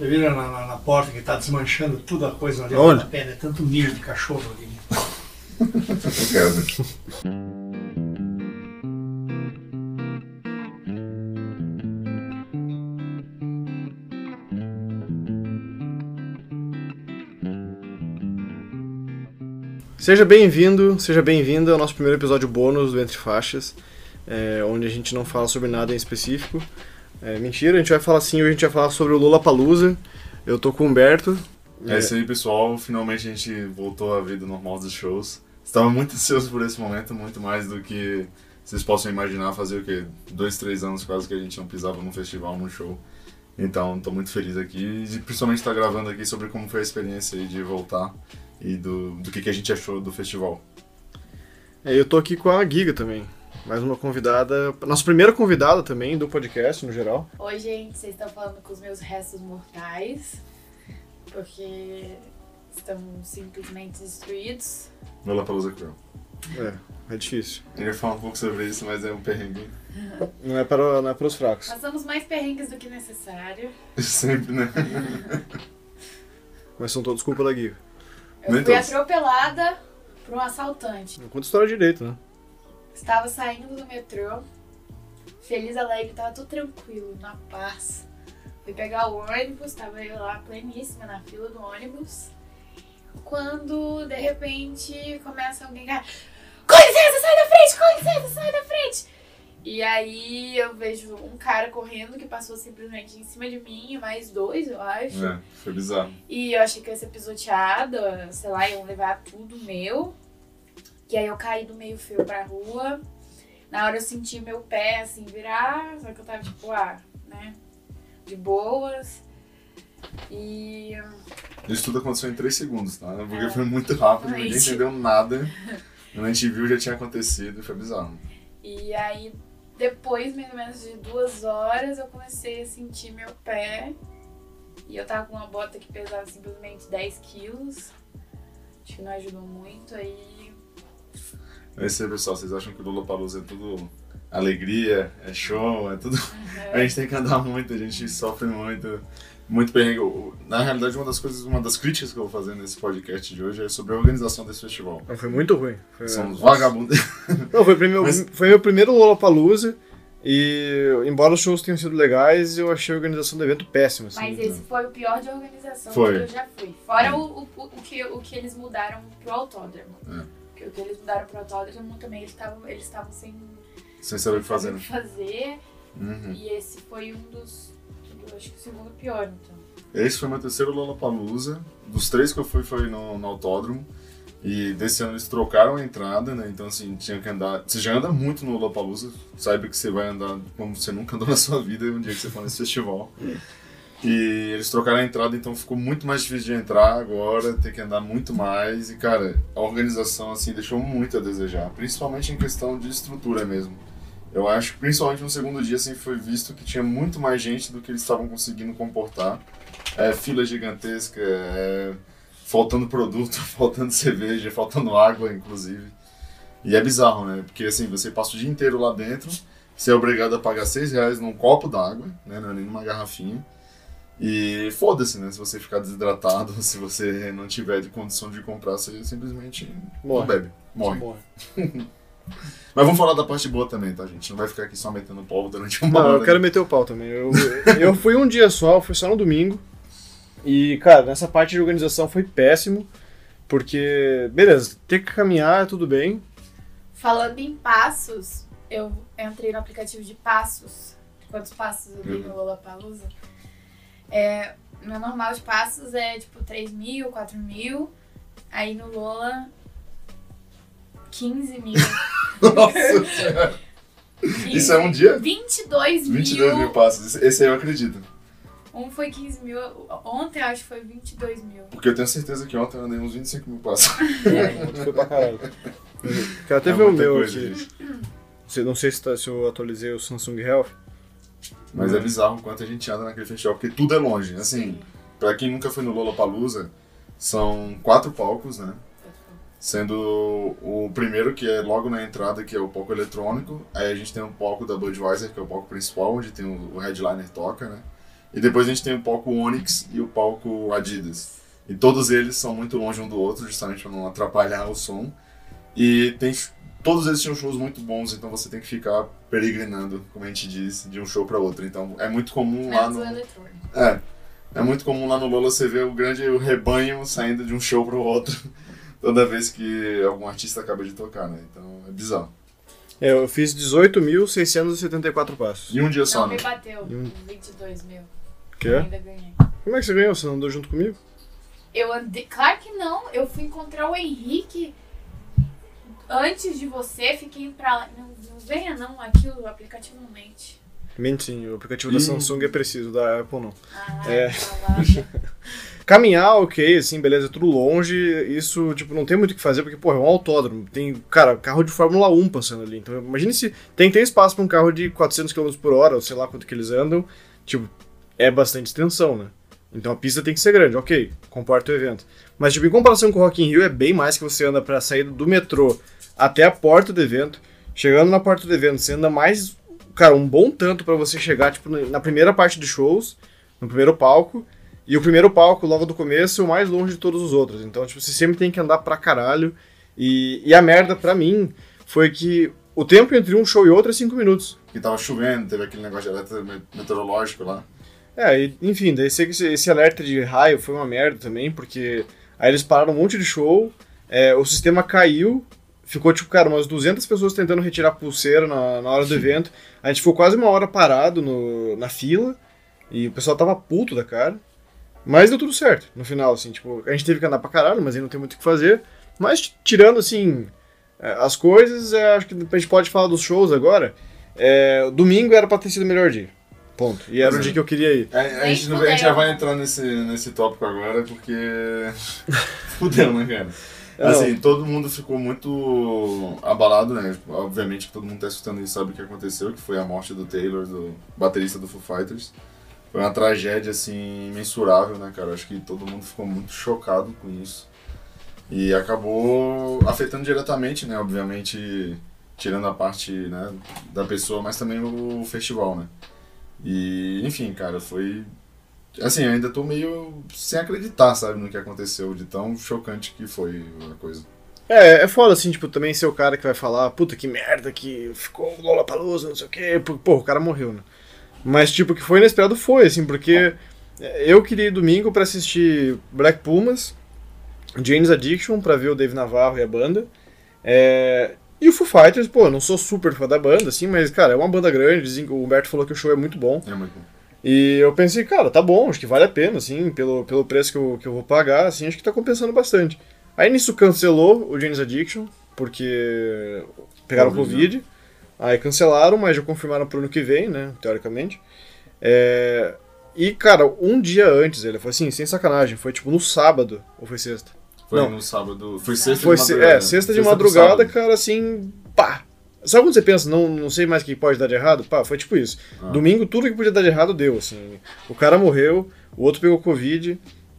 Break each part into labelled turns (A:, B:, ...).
A: Você vira na, na, na porta que tá desmanchando tudo a coisa ali,
B: Onde?
A: a pena, é tanto milho de cachorro ali.
B: Seja bem-vindo, seja bem-vinda ao nosso primeiro episódio bônus do Entre Faixas, é, onde a gente não fala sobre nada em específico. É, mentira, a gente vai falar sim, hoje a gente vai falar sobre o Lula Palusa. Eu tô com o Humberto.
C: É isso aí, pessoal. Finalmente a gente voltou à vida normal dos shows. Estava muito ansioso por esse momento, muito mais do que vocês possam imaginar fazer o quê? Dois, três anos quase que a gente não pisava num festival, num show. Então, estou muito feliz aqui e principalmente estar gravando aqui sobre como foi a experiência de voltar e do, do que, que a gente achou do festival.
B: É, eu tô aqui com a Giga também, mais uma convidada, nossa primeira convidada também do podcast no geral.
D: Oi, gente, vocês estão falando com os meus restos mortais, porque estão simplesmente destruídos.
C: Lola Palusa Cruel.
B: É, é difícil.
C: Eu ia falar um pouco sobre isso, mas é um perrengue.
B: Não é para, não é para os fracos.
D: Passamos mais perrengues do que necessário.
C: Sempre, né?
B: Mas são todos culpa da Giga.
D: Eu
C: Nem
D: fui
C: todos.
D: atropelada por um assaltante.
B: Não conta a história direito, né?
D: Estava saindo do metrô, feliz, alegre, tava tudo tranquilo, na paz. Fui pegar o ônibus, tava eu lá pleníssima na fila do ônibus. Quando de repente começa alguém a. Com licença, sai da frente, com licença, sai da frente! E aí eu vejo um cara correndo que passou simplesmente em cima de mim, mais dois, eu acho.
C: É, foi bizarro.
D: E eu achei que eu ia ser pisoteada, sei lá, iam levar tudo meu. E aí eu caí do meio fio pra rua. Na hora eu senti meu pé assim virar, só que eu tava tipo, ah, né? De boas. E
C: Isso tudo aconteceu em 3 segundos, tá? Porque foi muito rápido, ninguém entendeu nada. Quando a gente viu, já tinha acontecido foi bizarro.
D: E aí, depois, mais ou menos de duas horas, eu comecei a sentir meu pé. E eu tava com uma bota que pesava simplesmente 10 quilos. Acho que não ajudou muito. Aí.
C: É isso aí, pessoal. Vocês acham que o Lula Palusa é tudo alegria, é show, é tudo. A gente tem que andar muito, a gente sofre muito. Muito perrengue. Na realidade, uma das coisas, uma das críticas que eu vou fazer nesse podcast de hoje é sobre a organização desse festival.
B: Foi muito ruim. Foi,
C: São uns vagabundos.
B: Não, foi, primeiro,
C: Mas-
B: foi meu primeiro Lollapalooza e, embora os shows tenham sido legais, eu achei a organização do evento péssima. Assim,
D: Mas esse foi o pior de organização
C: Foi.
D: que eu já fui. Fora o, o, o, que, o que eles mudaram pro autódromo.
C: É.
D: O que eles mudaram pro autódromo também eles estavam eles estavam sem
C: Sem saber o que fazer.
D: saber o que fazer.
C: Uhum.
D: E esse foi um dos. Eu acho que o segundo pior, então.
C: Esse foi meu terceiro Lollapalooza. Dos três que eu fui, foi no, no autódromo. E desse ano eles trocaram a entrada, né? Então, assim, tinha que andar... Você já anda muito no Lollapalooza. Saiba que você vai andar como você nunca andou na sua vida um dia que você for nesse festival. E eles trocaram a entrada, então ficou muito mais difícil de entrar agora. Tem que andar muito mais. E, cara, a organização, assim, deixou muito a desejar. Principalmente em questão de estrutura mesmo. Eu acho que, principalmente no segundo dia, assim, foi visto que tinha muito mais gente do que eles estavam conseguindo comportar é, fila gigantesca, é, faltando produto, faltando cerveja, faltando água, inclusive. E é bizarro, né? Porque assim, você passa o dia inteiro lá dentro, você é obrigado a pagar seis reais num copo d'água, né? Não é nem numa garrafinha. E foda-se, né? Se você ficar desidratado, se você não tiver de condição de comprar, você simplesmente
B: Morre.
C: não bebe. Morre.
B: Morre.
C: Mas vamos falar da parte boa também, tá, gente? Não vai ficar aqui só metendo pau durante uma
B: Não,
C: hora.
B: eu quero meter o pau também. Eu, eu fui um dia só, fui só no domingo. E, cara, nessa parte de organização foi péssimo. Porque, beleza, ter que caminhar, tudo bem.
D: Falando em passos, eu entrei no aplicativo de passos. Quantos passos eu dei no Lollapalooza? É, meu normal de passos é tipo 3 mil, 4 mil. Aí no Lola, 15 mil.
C: Nossa senhora. Isso é um dia?
D: 22 mil.
C: 22 mil passos. Esse- aí eu acredito.
D: Um foi 15 mil. Ontem acho que foi 22 mil.
C: Porque eu tenho certeza que ontem eu andei uns 25 mil passos.
B: Foi pra caralho. Quero até
C: É
B: ver o meu aqui. Não sei se, tá- se eu atualizei o Samsung Health.
C: Mas é bizarro o quanto a gente anda naquele festival, porque tudo é longe. Assim, pra quem nunca foi no Lollapalooza, são quatro palcos, né? Sendo o primeiro, que é logo na entrada, que é o palco eletrônico. Aí a gente tem o palco da Budweiser, que é o palco principal, onde tem o o headliner toca, né? E depois a gente tem o palco Onyx e o palco Adidas. E todos eles são muito longe um do outro, justamente para não atrapalhar o som. E tem, todos eles tinham shows muito bons, então você tem que ficar peregrinando, como a gente diz, de um show para outro. Então é muito comum lá no.
D: o.
C: É. É muito comum lá no Lola você ver o grande o rebanho saindo de um show pro outro toda vez que algum artista acaba de tocar, né? Então é bizarro.
B: É, eu fiz 18.674 passos.
C: E um dia só,
D: Não,
C: né?
D: me bateu.
B: E um-
D: 22 mil.
B: Que é?
D: Ainda ganhei.
B: Como é que você ganhou? Você não andou junto comigo?
D: Eu andei. Claro que não. Eu fui encontrar o Henrique antes de você. Fiquei pra lá. Não, não venha não. Aquilo, o aplicativo não mente.
B: Mente sim, o aplicativo da
C: Ih.
B: Samsung é preciso, da Apple não.
D: Ah,
B: É.
D: tá.
B: Caminhar, ok, assim, beleza, tudo longe, isso, tipo, não tem muito o que fazer, porque, pô, é um autódromo, tem, cara, carro de Fórmula 1 passando ali, então imagine se tem que ter espaço pra um carro de 400 km por hora, ou sei lá quanto que eles andam, tipo, é bastante extensão, né? Então a pista tem que ser grande, ok, comporta o evento. Mas, tipo, em comparação com o Rock in Rio, é bem mais que você anda pra sair do metrô até a porta do evento, chegando na porta do evento, você anda mais, cara, um bom tanto pra você chegar, tipo, na primeira parte de shows, no primeiro palco, e o primeiro palco, logo do começo, é o mais longe de todos os outros. Então, tipo, você sempre tem que andar pra caralho. E, e a merda, pra mim, foi que o tempo entre um show e outro é 5 minutos.
C: Que tava chovendo, teve aquele negócio de meteorológico lá.
B: É, e, enfim, daí sei que esse, esse alerta de raio foi uma merda também, porque aí eles pararam um monte de show, é, o sistema caiu, ficou, tipo, cara, umas 200 pessoas tentando retirar a pulseira na, na hora do evento. A gente ficou quase uma hora parado no, na fila, e o pessoal tava puto da cara. Mas deu tudo certo, no final, assim, tipo, a gente teve que andar pra caralho, mas aí não tem muito o que fazer. Mas tirando, assim, é, as coisas, é, acho que a gente pode falar dos shows agora. É, domingo era pra ter sido o melhor dia. Ponto. E era o
C: é.
B: dia que eu queria ir.
C: A, a
D: Nem
C: gente, não- a gente já vai entrar nesse, nesse tópico agora, porque. Fudeu, né, cara?
B: Não.
C: Assim, todo mundo ficou muito abalado, né? Obviamente que todo mundo tá escutando isso sabe o que aconteceu, que foi a morte do Taylor, do baterista do Foo Fighters. Foi uma tragédia, assim, imensurável, né, cara? Acho que todo mundo ficou muito chocado com isso. E acabou afetando diretamente, né? Obviamente, tirando a parte né, da pessoa, mas também o festival, né? E, enfim, cara, foi. Assim, eu ainda tô meio sem acreditar, sabe, no que aconteceu, de tão chocante que foi a coisa.
B: É, é foda, assim, tipo, também ser o cara que vai falar, puta que merda que ficou o Lollapalooza, não sei o quê, pô, o cara morreu, né? Mas, tipo, que foi inesperado foi, assim, porque eu queria ir domingo pra assistir Black Pumas, James Addiction, pra ver o Dave Navarro e a banda, é, e o Foo Fighters, pô, não sou super fã da banda, assim, mas, cara, é uma banda grande, que o Humberto falou que o show é muito bom,
C: É muito bom.
B: E eu pensei, cara, tá bom, acho que vale a pena, assim, pelo, pelo preço que eu, que eu vou pagar, assim, acho que tá compensando bastante. Aí nisso cancelou o James Addiction, porque pegaram
C: Covid,
B: Covid. Aí cancelaram, mas já confirmaram pro ano que vem, né, teoricamente. É, E, cara, um dia antes, ele foi assim, sem sacanagem, foi tipo no sábado, ou foi sexta?
C: Foi
B: Não.
C: no sábado. Foi sexta
B: Foi
C: de madrugada.
B: é, sexta de
C: pro
B: madrugada, cara, assim, pá. Sabe quando você pensa, não, não sei mais o que pode dar de errado? Pá, foi tipo isso.
C: Ah.
B: Domingo, tudo que podia dar de errado deu, assim. O cara morreu, o outro pegou Covid,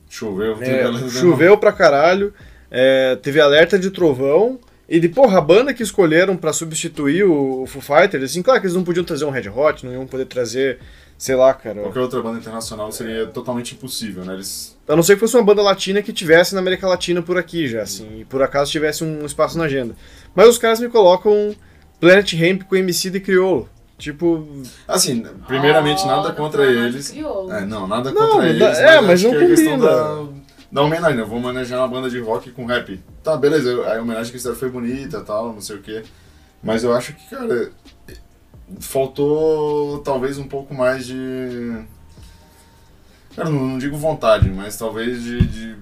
C: Choveu,
B: é, choveu pra caralho, é, teve alerta de trovão, e de, porra, a banda que escolheram pra substituir o, o Foo Fighters, assim, claro que eles não podiam trazer um Red Hot, não iam poder trazer, sei lá, cara.
C: Qualquer outra banda internacional seria totalmente impossível, né? Eles.
B: A não ser que fosse uma banda latina que tivesse na América Latina por aqui já, assim, e por acaso tivesse um espaço na agenda. Mas os caras me colocam Planet Hemp com MC de Criolo. Tipo.
C: Assim, primeiramente,
D: Oh,
C: nada contra eles. É, não, nada
B: Não,
C: contra eles.
B: é, mas
C: acho
B: não
C: que é a questão
B: combina.
C: da, da homenagem. Eu vou homenagear uma banda de rock com rap. Tá, beleza, a homenagem que fizeram foi bonita e tal, não sei o quê. Mas eu acho que, cara, faltou talvez um pouco mais de. Cara, não, não digo vontade, mas talvez de. de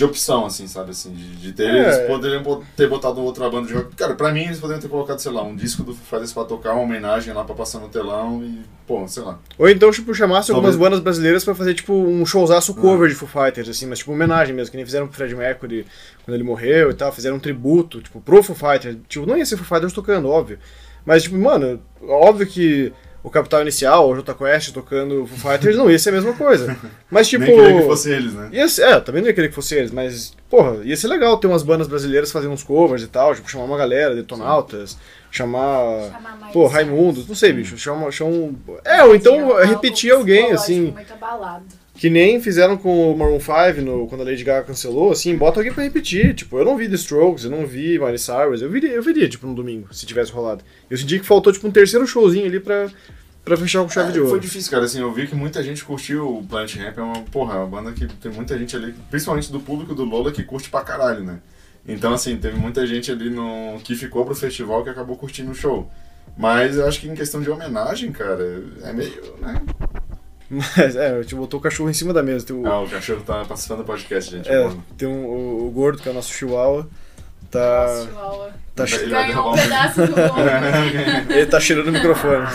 C: de opção, assim, sabe? Assim, de, de ter.
B: É.
C: Eles poderiam ter botado outra banda de rock. Cara, pra mim eles poderiam ter colocado, sei lá, um disco do Foo Fighters pra tocar, uma homenagem lá pra passar no telão e, pô, sei lá.
B: Ou então, tipo, chamasse algumas
C: Talvez-
B: bandas brasileiras pra fazer, tipo, um showzaço cover de Foo Fighters, assim, mas tipo, homenagem mesmo, que nem fizeram pro Fred Mercury quando ele morreu e tal, fizeram um tributo, tipo, pro Foo Fighters. Tipo, não ia ser Foo Fighters tocando, óbvio. Mas, tipo, mano, óbvio que o Capital Inicial, ou o Jota Quest tocando Foo Fighters, não ia ser a mesma coisa. Mas tipo.
C: Nem queria que fosse eles, né?
B: Ia ser, é, também não ia querer que fosse eles, mas, porra, ia ser legal ter umas bandas brasileiras fazendo uns covers e tal, tipo, chamar uma galera, Detonautas, chamar.
D: Chamar mais
B: Pô, Raimundo, não sei, bicho, chama, chama. É, ou então
D: um
B: repetir
D: álbum
B: alguém, assim,
D: Muito abalado.
B: Que nem fizeram com o Maroon 5 no, quando a Lady Gaga cancelou, assim, bota alguém pra repetir. Tipo, eu não vi The Strokes, eu não vi Miley Cyrus, eu viria, eu viria, tipo, no domingo, se tivesse rolado. Eu senti que faltou, tipo, um terceiro showzinho ali pra, pra fechar com chave
C: É,
B: de ouro.
C: Foi difícil, cara. Assim, eu vi que muita gente curtiu o Planet Ramp. É uma, porra, é uma banda que tem muita gente ali, principalmente do público do Lola, que curte pra caralho, né? Então, assim, teve muita gente ali no que ficou pro festival que acabou curtindo o show. Mas eu acho que em questão de homenagem, cara, é meio, né?
B: Mas, é, eu te botou o cachorro em cima da mesa. Tem o,
C: Ah, o cachorro tá participando do podcast, gente.
B: é,
C: mano.
B: tem um- o, o gordo, que é o nosso chihuahua, tá,
D: Nossa, Chihuahua.
B: tá,
C: Ele vai
D: Ganhou
C: derrubar
D: um pedaço do bolo.
B: ele tá cheirando o microfone.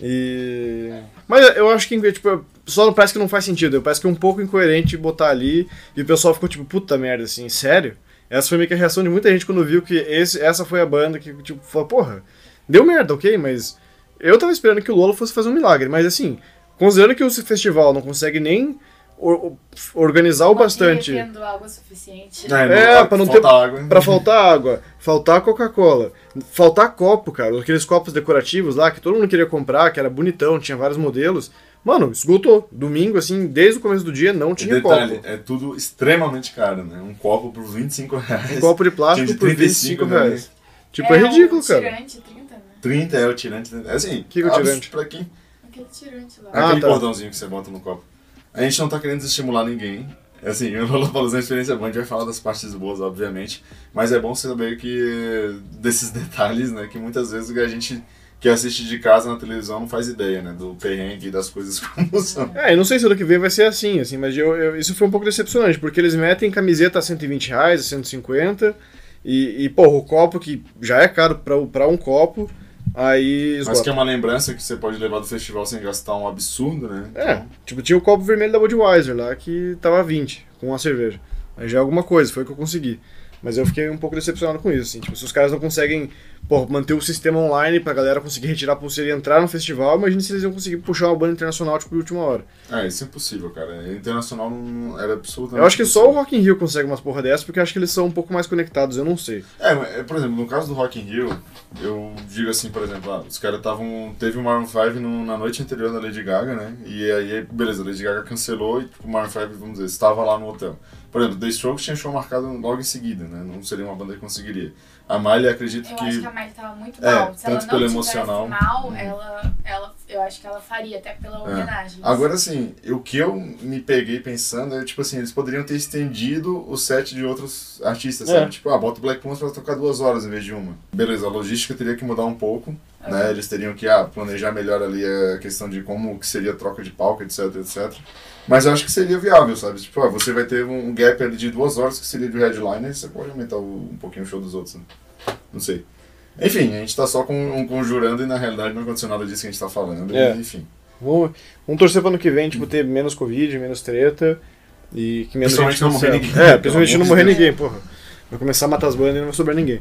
B: E... Mas eu acho que, tipo, só parece que não faz sentido. Parece que é um pouco incoerente botar ali e o pessoal ficou tipo, puta merda, assim, sério? Essa foi meio que a reação de muita gente quando viu que esse, essa foi a banda que, tipo, falou, porra, deu merda, ok, mas eu tava esperando que o Lola fosse fazer um milagre, mas assim, considerando que o festival não consegue nem or- organizar o bastante
D: Tendo água suficiente.
B: É, pra não ter-
C: falta água.
B: Pra faltar água, faltar Coca-Cola, faltar copo, cara, aqueles copos decorativos lá que todo mundo queria comprar, que era bonitão, tinha vários modelos. Mano, esgotou. Domingo, assim, desde o começo do dia não tinha
C: detalhe,
B: copo.
C: é tudo extremamente caro, né? Um copo por 25 reais.
B: Um copo de plástico
C: de
B: por
C: 35
B: 25 reais.
C: reais.
B: Tipo, é, ridículo,
D: um
B: cara.
D: tirante, 30, né?
C: 30 é o tirante. né? Assim,
B: Que que é o tirante?
C: Pra quem?
D: Aquele tirante lá.
B: Ah,
C: aquele
B: tá.
C: cordãozinho que você bota no copo. A gente não tá querendo desestimular ninguém. Assim, o Lollapalooza é uma experiência boa, a gente vai falar das partes boas, obviamente. Mas é bom saber que desses detalhes, né? Que muitas vezes a gente que assiste de casa na televisão não faz ideia, né? Do perrengue e das coisas como são.
B: É, eu não sei se ano que vem vai ser assim, assim, mas eu, eu- isso foi um pouco decepcionante, porque eles metem camiseta a 120 reais, a 150, e, e porra, o copo que já é caro pra um copo, aí
C: Mas
B: esgota.
C: que é uma lembrança que você pode levar do festival sem gastar um absurdo, né?
B: É, tipo, tinha o copo vermelho da Budweiser lá que tava 20 com a cerveja. Aí já é alguma coisa, foi o que eu consegui. Mas eu fiquei um pouco decepcionado com isso, assim. Tipo, se os caras não conseguem pô, manter o sistema online pra galera conseguir retirar a pulseira e entrar no festival, imagina se eles iam conseguir puxar uma banda internacional, tipo, de última hora.
C: É, isso é impossível, cara. Internacional não era absolutamente
B: Eu acho que só o
C: impossível.
B: Rock in Rio consegue umas porra dessas, porque eu acho que eles são um pouco mais conectados, eu não sei.
C: É, mas, é, por exemplo, no caso do Rock in Rio, eu digo assim, por exemplo, ah, os caras estavam... Teve o Maroon 5 no- na noite anterior da Lady Gaga, né? E aí, beleza, a Lady Gaga cancelou e tipo, o Maroon 5, vamos dizer, estava lá no hotel. Por exemplo, The Strokes tinha show marcado logo em seguida, né? Não seria uma banda que conseguiria. A Miley, acredito
D: Eu
C: que...
D: tava muito
C: É,
D: mal. Se ela
C: tanto
D: não
C: pelo emocional.
D: mal,
C: Uhum.
D: ela, ela, eu acho que ela faria, até pela homenagem.
C: Agora, assim, o que eu me peguei pensando é, tipo assim, eles poderiam ter estendido o set de outros artistas,
B: É.
C: sabe? Tipo, ah, bota o Black Panther pra tocar duas horas em vez de uma. Beleza, a logística teria que mudar um pouco, né? Eles teriam que, ah, planejar melhor ali a questão de como que seria a troca de palco, etc, etc. Mas eu acho que seria viável, sabe? Tipo, ah, você vai ter um gap ali de duas horas que seria de headliner, você pode aumentar o- um pouquinho o show dos outros, né? Não sei. Enfim, a gente tá só com, conjurando e na realidade não aconteceu nada disso que a gente tá falando.
B: É.
C: e, enfim.
B: Vamos, vamos torcer pro ano que vem, tipo, ter menos Covid, menos treta, e que menos
C: Principalmente
B: gente
C: não morrer ninguém,
B: É, principalmente não morrer ninguém, porra. Vai começar a matar as bandas e não vai sobrar ninguém.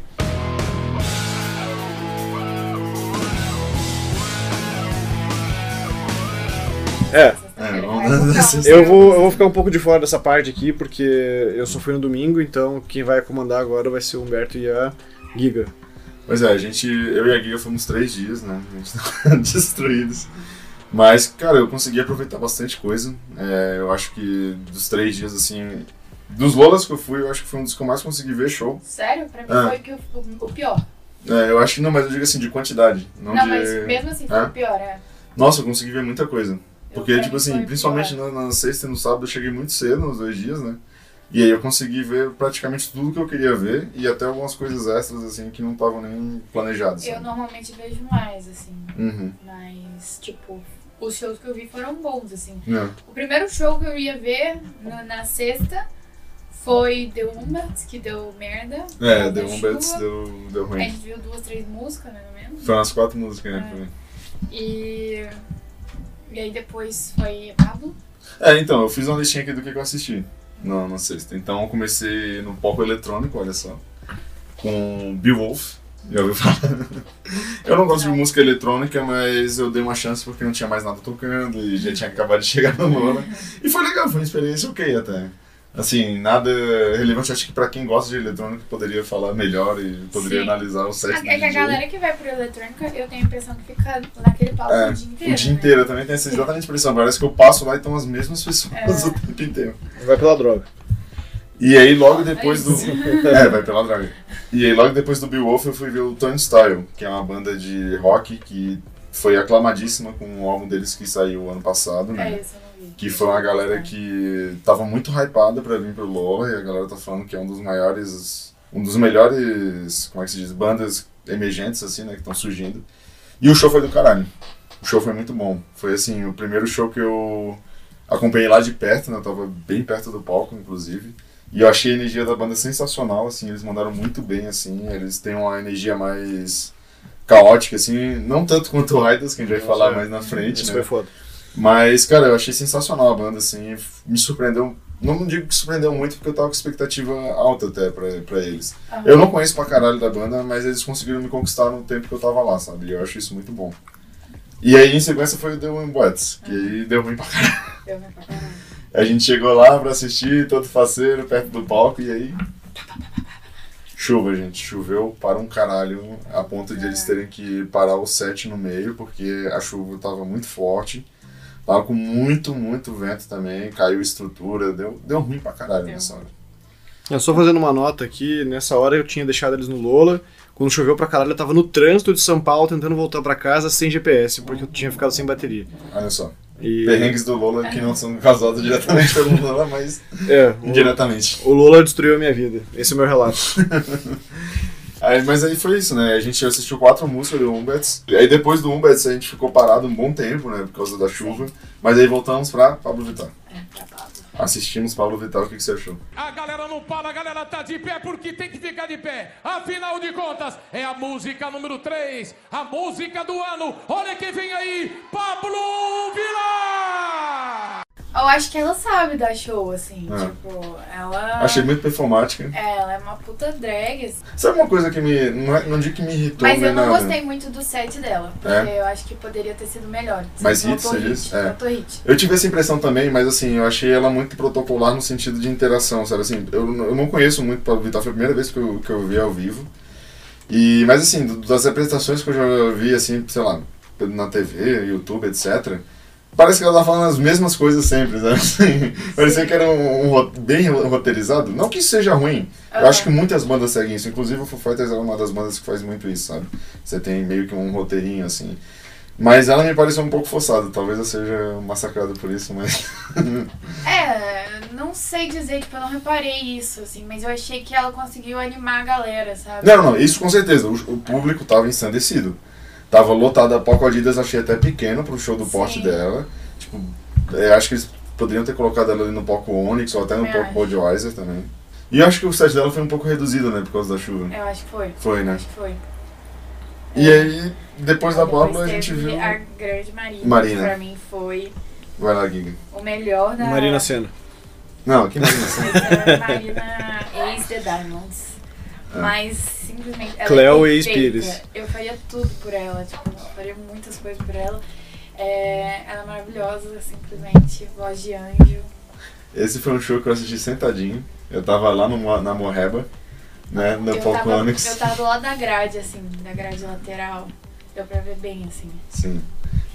B: É,
C: É,
B: eu vou, eu vou ficar um pouco de fora dessa parte aqui, porque eu só fui no domingo, então quem vai comandar agora vai ser o Humberto e a Giga.
C: Pois é, a gente, eu e a Giga fomos três dias, né? A gente tá destruídos. Mas, cara, eu consegui aproveitar bastante coisa. É, eu acho que dos três dias, assim. Dos Lolas que eu fui, eu acho que foi um dos que eu mais consegui ver show.
D: Sério? Pra mim
C: Ah.
D: foi que o, o- pior.
C: É, eu acho que não, mas eu digo assim, de quantidade. Não,
D: Não,
C: de.
D: mas mesmo assim foi
C: Ah?
D: o pior, é.
C: Nossa, eu consegui ver muita coisa.
D: Eu-
C: Porque,
D: pra
C: tipo assim, principalmente na, na sexta e no sábado eu cheguei muito cedo, nos dois dias, né? E aí eu consegui ver praticamente tudo que eu queria ver e até algumas coisas extras, assim, que não estavam nem planejadas.
D: Eu
C: sabe?
D: normalmente vejo mais, assim.
C: Uhum.
D: Mas, tipo, os shows que eu vi foram bons, assim.
C: É.
D: O primeiro show que eu ia ver na, na sexta foi The Wombats, que deu merda.
C: É, deu bets,
D: chuva.
C: deu, deu
D: A
C: ruim.
D: gente viu duas, três músicas, mais ou menos.
C: Foram as quatro músicas, né?
D: É. E. E aí depois foi Pablo.
C: É, então, eu fiz uma listinha aqui do que eu assisti na, na sexta. Então eu comecei no pop eletrônico, olha só. Com Beowulf, Já ouviu falar? Eu não gosto
D: Não.
C: de música eletrônica, mas eu dei uma chance porque não tinha mais nada tocando e já tinha acabado de chegar no Lola. E foi legal, foi uma experiência ok até. Assim, nada relevante. Acho que pra quem gosta de eletrônica poderia falar melhor e poderia
D: Sim.
C: analisar o set
D: É que a galera que vai pro eletrônica, eu tenho a impressão que fica naquele palco
C: É,
D: o dia inteiro.
C: o dia
D: né?
C: inteiro, eu também tenho essa exatamente impressão. Parece que eu passo lá e estão as mesmas pessoas
D: É.
C: o tempo inteiro.
B: Vai pela droga.
C: E aí logo depois
D: é
C: do.
D: isso.
C: é, vai pela droga. E aí logo depois do Beowulf eu fui ver o Turnstile, que é uma banda de rock que foi aclamadíssima com um álbum deles que saiu ano passado, né?
D: É isso, vi.
C: Que foi uma galera que tava muito hypada pra vir pro Lola e a galera tá falando que é um dos maiores, um dos melhores, como é que se diz, bandas emergentes assim, né, que estão surgindo. E o show foi do caralho. O show foi muito bom. Foi assim, o primeiro show que eu acompanhei lá de perto, né, eu tava bem perto do palco, inclusive. E eu achei a energia da banda sensacional, assim, eles mandaram muito bem, assim, eles têm uma energia mais caótica, assim, não tanto quanto o Idols, que a gente vai falar mais na frente,
B: Isso
C: né?
B: foi foda.
C: Mas, cara, eu achei sensacional a banda, assim, me surpreendeu. Não digo que surpreendeu muito, porque eu tava com expectativa alta até pra, pra eles.
D: Aham.
C: Eu não conheço pra caralho da banda, mas eles conseguiram me conquistar no tempo que eu tava lá, sabe? E eu acho isso muito bom. E aí, em sequência, foi o The One Bots, que aí deu ruim pra caralho.
D: Eu me pra caralho.
C: A gente chegou lá pra assistir, todo faceiro, perto do palco, e aí. Chuva, gente. Choveu para um caralho, a ponto de eles terem que parar o set no meio, porque a chuva tava muito forte. Tava com muito, muito vento também, caiu estrutura, deu, deu ruim pra caralho nessa hora.
B: Eu só fazendo uma nota aqui, nessa hora eu tinha deixado eles no Lola. Quando choveu pra caralho, eu tava no trânsito de São Paulo tentando voltar pra casa sem GPS, porque eu tinha ficado sem bateria.
C: Olha só.
B: E
C: Perrengues do Lola que não são causados diretamente pelo Lola, mas
B: é, o,
C: indiretamente.
B: o Lola destruiu a minha vida. Esse é o meu relato.
C: Aí, mas aí foi isso, né? A gente assistiu quatro músicas do Umbets. E aí depois do Umbets a gente ficou parado um bom tempo, né? Por causa da chuva. Mas aí voltamos pra Pablo Vittar.
D: É, pra Pablo.
C: Assistimos Pablo Vittar, o que, que você achou?
E: A galera não para, a galera tá de pé porque tem que ficar de pé. Afinal de contas, é a música número 3, a música do ano. Olha quem vem aí, Pablo Vilar!
D: Eu acho que ela sabe dar show, assim.
C: Ah.
D: Tipo, ela.
C: Achei muito performática.
D: É, ela é uma puta drag. assim.
C: Sabe uma coisa que me. Não, é, não digo que me irritou,
D: Mas
C: nem
D: eu não gostei muito do set dela. Porque
C: É?
D: eu acho que poderia ter sido melhor.
C: Mais
D: Faltou
C: hits, você
D: hit,
C: diz? É.
D: Hit.
C: Eu tive essa impressão também, mas assim, eu achei ela muito protocolar no sentido de interação, sabe? Assim, eu, eu não conheço muito Pablo Vittar, foi a primeira vez que eu, que eu vi ao vivo. E, mas assim, das apresentações que eu já vi, assim, sei lá, na TV, YouTube, etc., parece que ela tá falando as mesmas coisas sempre, sabe? Assim, parecia que era um, um bem roteirizado. Não que isso seja ruim, eu
D: Aham.
C: acho que muitas bandas seguem isso, inclusive o Foo Fighters é uma das bandas que faz muito isso, sabe? Você tem meio que um roteirinho, assim. Mas ela me pareceu um pouco forçada, talvez eu seja massacrado por isso, mas...
D: É, não sei dizer, tipo, eu não reparei isso, assim, mas eu achei que ela conseguiu animar a galera, sabe?
C: Não, não, isso com certeza. O, o público tava ensandecido. Tava lotado. A Paco Adidas achei até pequeno pro show do porte
D: Sim.
C: dela. Tipo, é, acho que eles poderiam ter colocado ela ali no palco Onyx ou até no
D: Também
C: palco
D: acho.
C: Budweiser também. E eu acho que o set dela foi um pouco reduzido, né, por causa da chuva.
D: Eu acho que foi.
C: Foi, né?
D: Acho que foi.
C: E aí, depois da Pablo, a gente viu.
D: a grande Marina.
C: Marina.
D: Que pra mim foi
C: Vai lá, Giga.
D: o melhor da.
B: Marina Senna.
C: Não, que Marina?
D: É Marina ex The Diamonds.
C: É.
D: Mas simplesmente. Ela
B: Cleo
D: é.
B: Pires.
D: Eu faria tudo por ela, tipo, eu faria muitas coisas por ela. É, ela é maravilhosa, simplesmente, voz de anjo.
C: Esse foi um show que eu assisti sentadinho. Eu tava lá no, na Morreba, né, no
D: eu, tava,
C: Onyx.
D: eu tava do lado da grade, assim, da grade lateral. Deu pra ver bem, assim.
C: Sim.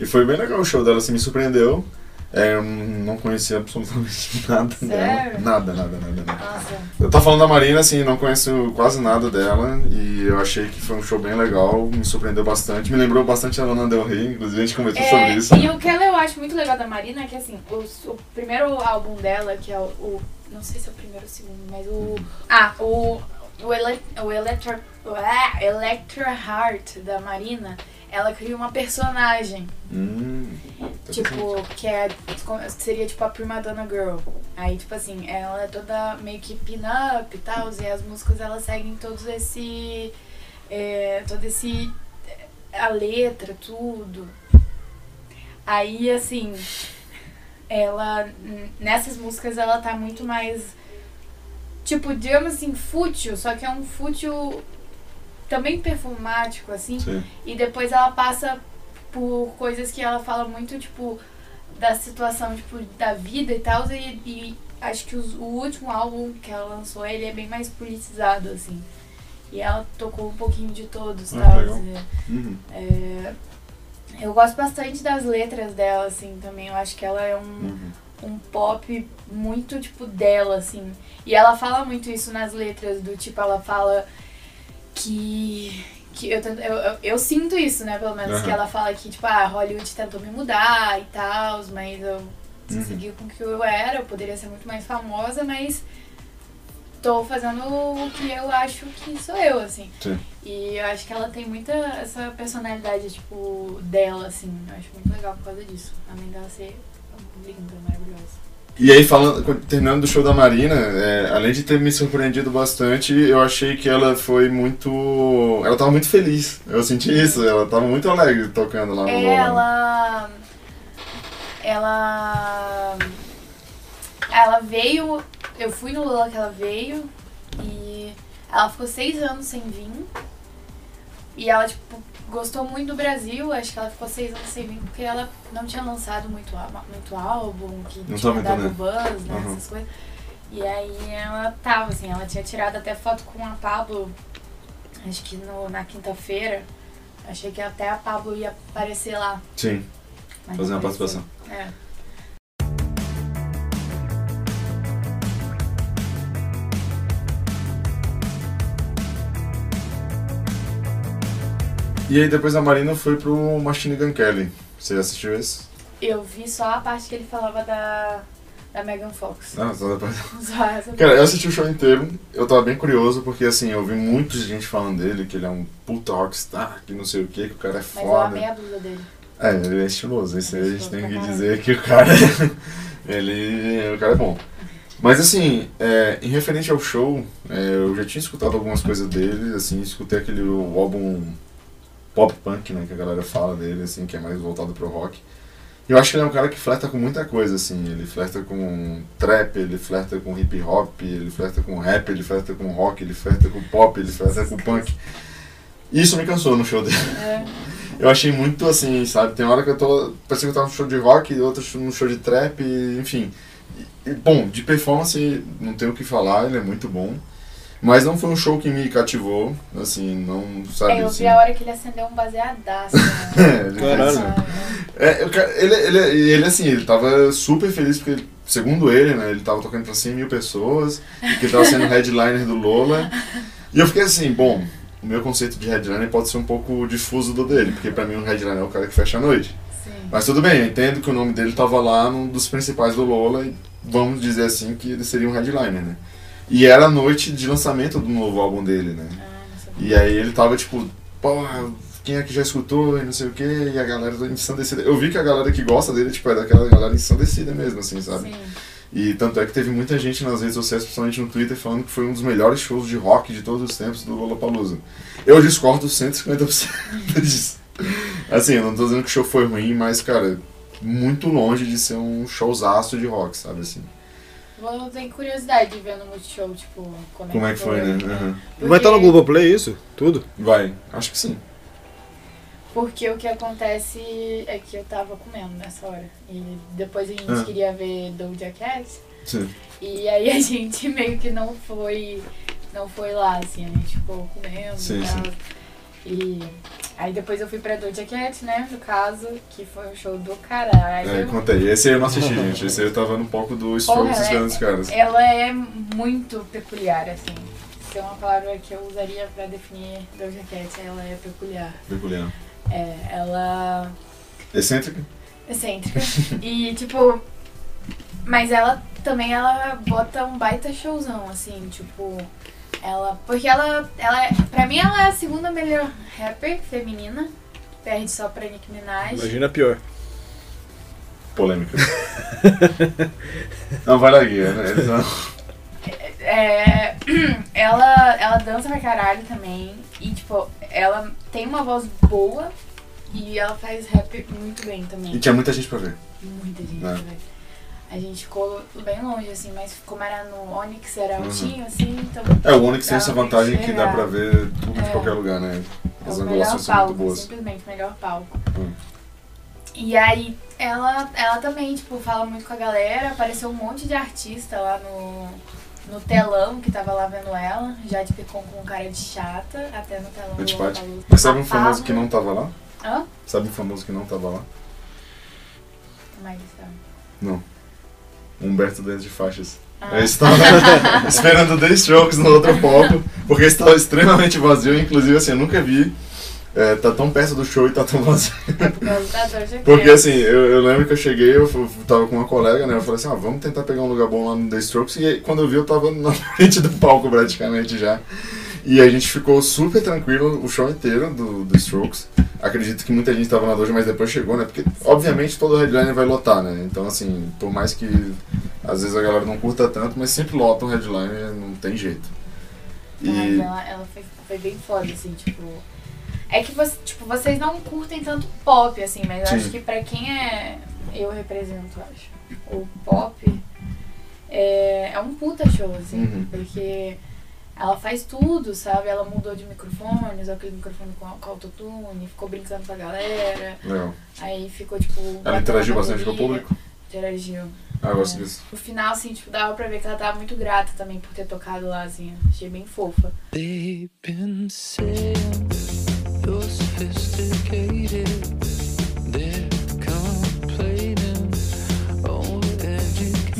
C: E foi bem legal o show dela, assim, me surpreendeu. É, eu não conhecia absolutamente nada
D: Sério?
C: dela. Nada, nada, nada, nada. Eu tava falando da Marina, assim, não conheço quase nada dela. E eu achei que foi um show bem legal, me surpreendeu bastante. Me lembrou bastante a Lana Del Rey, inclusive a gente sobre
D: É,
C: isso.
D: e o que eu acho muito legal da Marina é que assim, o, o primeiro álbum dela, que é o, o- Não sei se é o primeiro ou o segundo, mas o. Ah, o. O, ele, o Electra, ah, Electra Heart da Marina, ela cria uma personagem.
C: Hum,
D: Tipo, que é, seria tipo a Prima Donna Girl. Aí, tipo assim, ela é toda meio que pin-up e tal, e as músicas elas seguem todos esse. É, todo esse. a letra, tudo. Aí, assim, ela. Nessas músicas ela tá muito mais. Tipo, digamos assim, fútil, só que é um fútil também performático, assim.
C: Sim.
D: E depois ela passa por coisas que ela fala muito, tipo, da situação, tipo, da vida e tal. E, e acho que os- o último álbum que ela lançou, ele é bem mais politizado, assim. E ela tocou um pouquinho de todos,
C: Ah,
D: tal. É,
C: Uhum.
D: é, eu gosto bastante das letras dela, assim, também. Eu acho que ela é um,
C: Uhum.
D: um pop muito, tipo, dela, assim. E ela fala muito isso nas letras, do tipo, ela fala que. que eu, tento- eu, eu, eu sinto isso, né, pelo menos,
C: Aham.
D: que ela fala que, tipo, ah, Hollywood tentou me mudar e tal, mas eu
C: Uhum.
D: segui com o que eu era, eu poderia ser muito mais famosa, mas tô fazendo o que eu acho que sou eu, assim.
C: Sim.
D: E eu acho que ela tem muita essa personalidade, tipo, dela, assim. Eu acho muito legal por causa disso. Além dela ser linda, maravilhosa.
C: E aí, falando, terminando do show da Marina, é, além de ter me surpreendido bastante, eu achei que ela foi muito. Ela tava muito feliz. Eu senti isso, ela tava muito alegre tocando lá no.
D: Ela. Ela. Ela veio. Eu fui no Lula que ela veio e ela ficou seis anos sem vir. E ela, tipo, gostou muito do Brasil. Acho que ela ficou seis anos sem vir porque ela não tinha lançado muito, muito álbum, que
C: Não
D: tinha dado
C: entendendo.
D: buzz, né?
C: Uhum.
D: Essas coisas. E aí ela tava, assim, ela tinha tirado até foto com a Pablo, acho que no, na quinta-feira. Achei que até a Pablo ia aparecer lá.
C: Sim,
D: mas
C: fazer uma
D: apareceu.
C: participação.
D: É.
C: E aí depois a Marina foi pro Machine Gun Kelly. Você assistiu esse?
D: Eu vi só a parte que ele falava da, da Megan Fox.
C: Não, só depois.
D: Só essa
C: Cara, eu assisti o show inteiro, eu tava bem curioso, porque assim, eu vi muita gente falando dele, que ele é um puta rockstar, que não sei o que, que o cara é
D: Mas eu
C: foda.
D: amei a blusa dele.
C: É, ele é estiloso, isso aí a gente tem que dizer que o cara. ele. O cara é bom. Mas assim, é, em referente ao show, é, eu já tinha escutado algumas coisas dele, assim, escutei aquele o álbum pop punk, né, que a galera fala dele, assim, que é mais voltado pro rock. E eu acho que ele é um cara que flerta com muita coisa, assim, ele flerta com trap, ele flerta com hip hop, ele flerta com rap, ele flerta com rock, ele flerta com pop, ele flerta com punk. E isso me cansou no show dele.
D: É.
C: Eu achei muito assim, sabe? Tem hora que eu tô. Parecia que eu tava num show de rock, outra num show de trap, enfim. E, bom, de performance não tenho o que falar, ele é muito bom. Mas não foi um show que me cativou, assim, não, sabe?
D: É, eu
C: assim,
D: vi a hora que ele acendeu um baseadaço. né?
C: É,
B: Caralho.
C: É, ele, ele, ele, assim, ele tava super feliz porque, segundo ele, né, ele tava tocando pra 100 mil pessoas, e que ele tava sendo headliner do Lola. E eu fiquei assim, bom, o meu conceito de headliner pode ser um pouco difuso do dele, porque pra mim um headliner é o cara que fecha a noite.
D: Sim.
C: Mas tudo bem, eu entendo que o nome dele tava lá num dos principais do Lola, e vamos dizer assim que ele seria um headliner, né. E era a noite de lançamento do novo álbum dele, né.
D: Ah.
C: E aí ele tava tipo, porra, quem é que já escutou e não sei o que, e a galera tá ensandecida. Eu vi que a galera que gosta dele, tipo, é daquela galera ensandecida mesmo, assim, sabe?
D: Sim.
C: E tanto é que teve muita gente nas redes sociais, principalmente no Twitter, falando que foi um dos melhores shows de rock de todos os tempos do Lollapalooza. Eu discordo 150% disso. Assim, eu não tô dizendo que o show foi ruim, mas, cara, muito longe de ser um showzaço de rock, sabe assim?
D: Eu tenho curiosidade de ver no Multishow, tipo, como,
C: Como é que foi, né? Aham.
B: Vai estar no
D: Porque-
B: Globoplay isso? Tudo?
C: Vai, acho que sim.
D: Porque o que acontece é que eu tava comendo nessa hora. E depois a gente
C: Ah.
D: queria ver Doja Cat.
C: Sim.
D: E aí a gente meio que não foi. Não foi lá, assim, a gente ficou comendo
C: Sim,
D: e tal. E aí depois eu fui pra Doja Cat, né? No caso, que foi um show do caralho.
C: É, contei. Esse aí eu não assisti, gente. Esse aí eu tava no palco do Strokes esperando os caras.
D: Ela é muito peculiar, assim. Se é uma palavra que eu usaria pra definir Doja Cat, ela é peculiar.
C: Peculiar.
D: É, ela
C: Excêntrica?
D: excêntrica. e tipo. Mas ela também ela bota um baita showzão, assim, tipo. Ela. Porque ela. ela é- pra mim ela é a segunda melhor rapper feminina. Perde só pra Nicki Minaj.
B: Imagina pior.
C: Polêmica. não, vai lá, Guia. Né? Eles não...
D: É, ela, ela dança pra caralho também. E, tipo, ela tem uma voz boa e ela faz rap muito bem também.
C: E tinha muita gente pra ver.
D: Muita gente,
C: É.
D: velho. A gente ficou bem longe, assim, mas como era no Onix, era
C: Uhum.
D: altinho, assim, então
C: É, o Onix tem essa vantagem que dá pra ver tudo de
D: É.
C: qualquer lugar, né?
D: é
C: As angulações são muito
D: palco,
C: boas.
D: simplesmente o melhor palco.
C: Hum.
D: E aí, ela, ela também, tipo, fala muito com a galera, apareceu um monte de artista lá no, no telão que tava lá vendo ela, já de Picon com cara de chata, até no telão. Lollapalooza.
C: Mas sabe um famoso que não tava lá?
D: Hã?
C: Sabe um famoso que não tava lá?
D: Tá.
C: Não. Humberto Dentro de Faixas.
D: Ah.
C: Eu estava esperando 10 strokes no outro palco, porque estava extremamente vazio, inclusive assim, eu nunca vi. é, tá tão perto do show e tá tão vazio.
D: É já
C: Porque assim, eu, eu lembro que eu cheguei, eu tava com uma colega, né? Eu falei assim, ah, vamos tentar pegar um lugar bom lá no The Strokes. E quando eu vi, eu tava na frente do palco praticamente já. E a gente ficou super tranquilo o show inteiro do The Strokes. Acredito que muita gente tava na doja, mas depois chegou, né? Porque, obviamente, todo headliner vai lotar, né? Então, assim, por mais que às vezes a galera não curta tanto, mas sempre lota um headliner, não tem jeito.
D: Mas
C: E...
D: ela, ela foi, foi bem foda, assim, tipo. É que você, tipo, vocês não curtem tanto pop, assim, mas eu acho que pra quem é. Eu represento, acho. O pop é, é um puta show, assim.
C: Uhum.
D: Porque ela faz tudo, sabe? Ela mudou de microfone, usou aquele microfone com, com autotune, ficou brincando com a galera.
C: Legal.
D: Aí ficou, tipo.
C: Ela interagiu bastante com o público.
D: Interagiu.
C: Ah, eu gosto
D: É.
C: disso.
D: No final, assim, tipo, dava pra ver que ela tava muito grata também por ter tocado lá, assim. Achei bem fofa.
F: They've been saying you're sophisticated.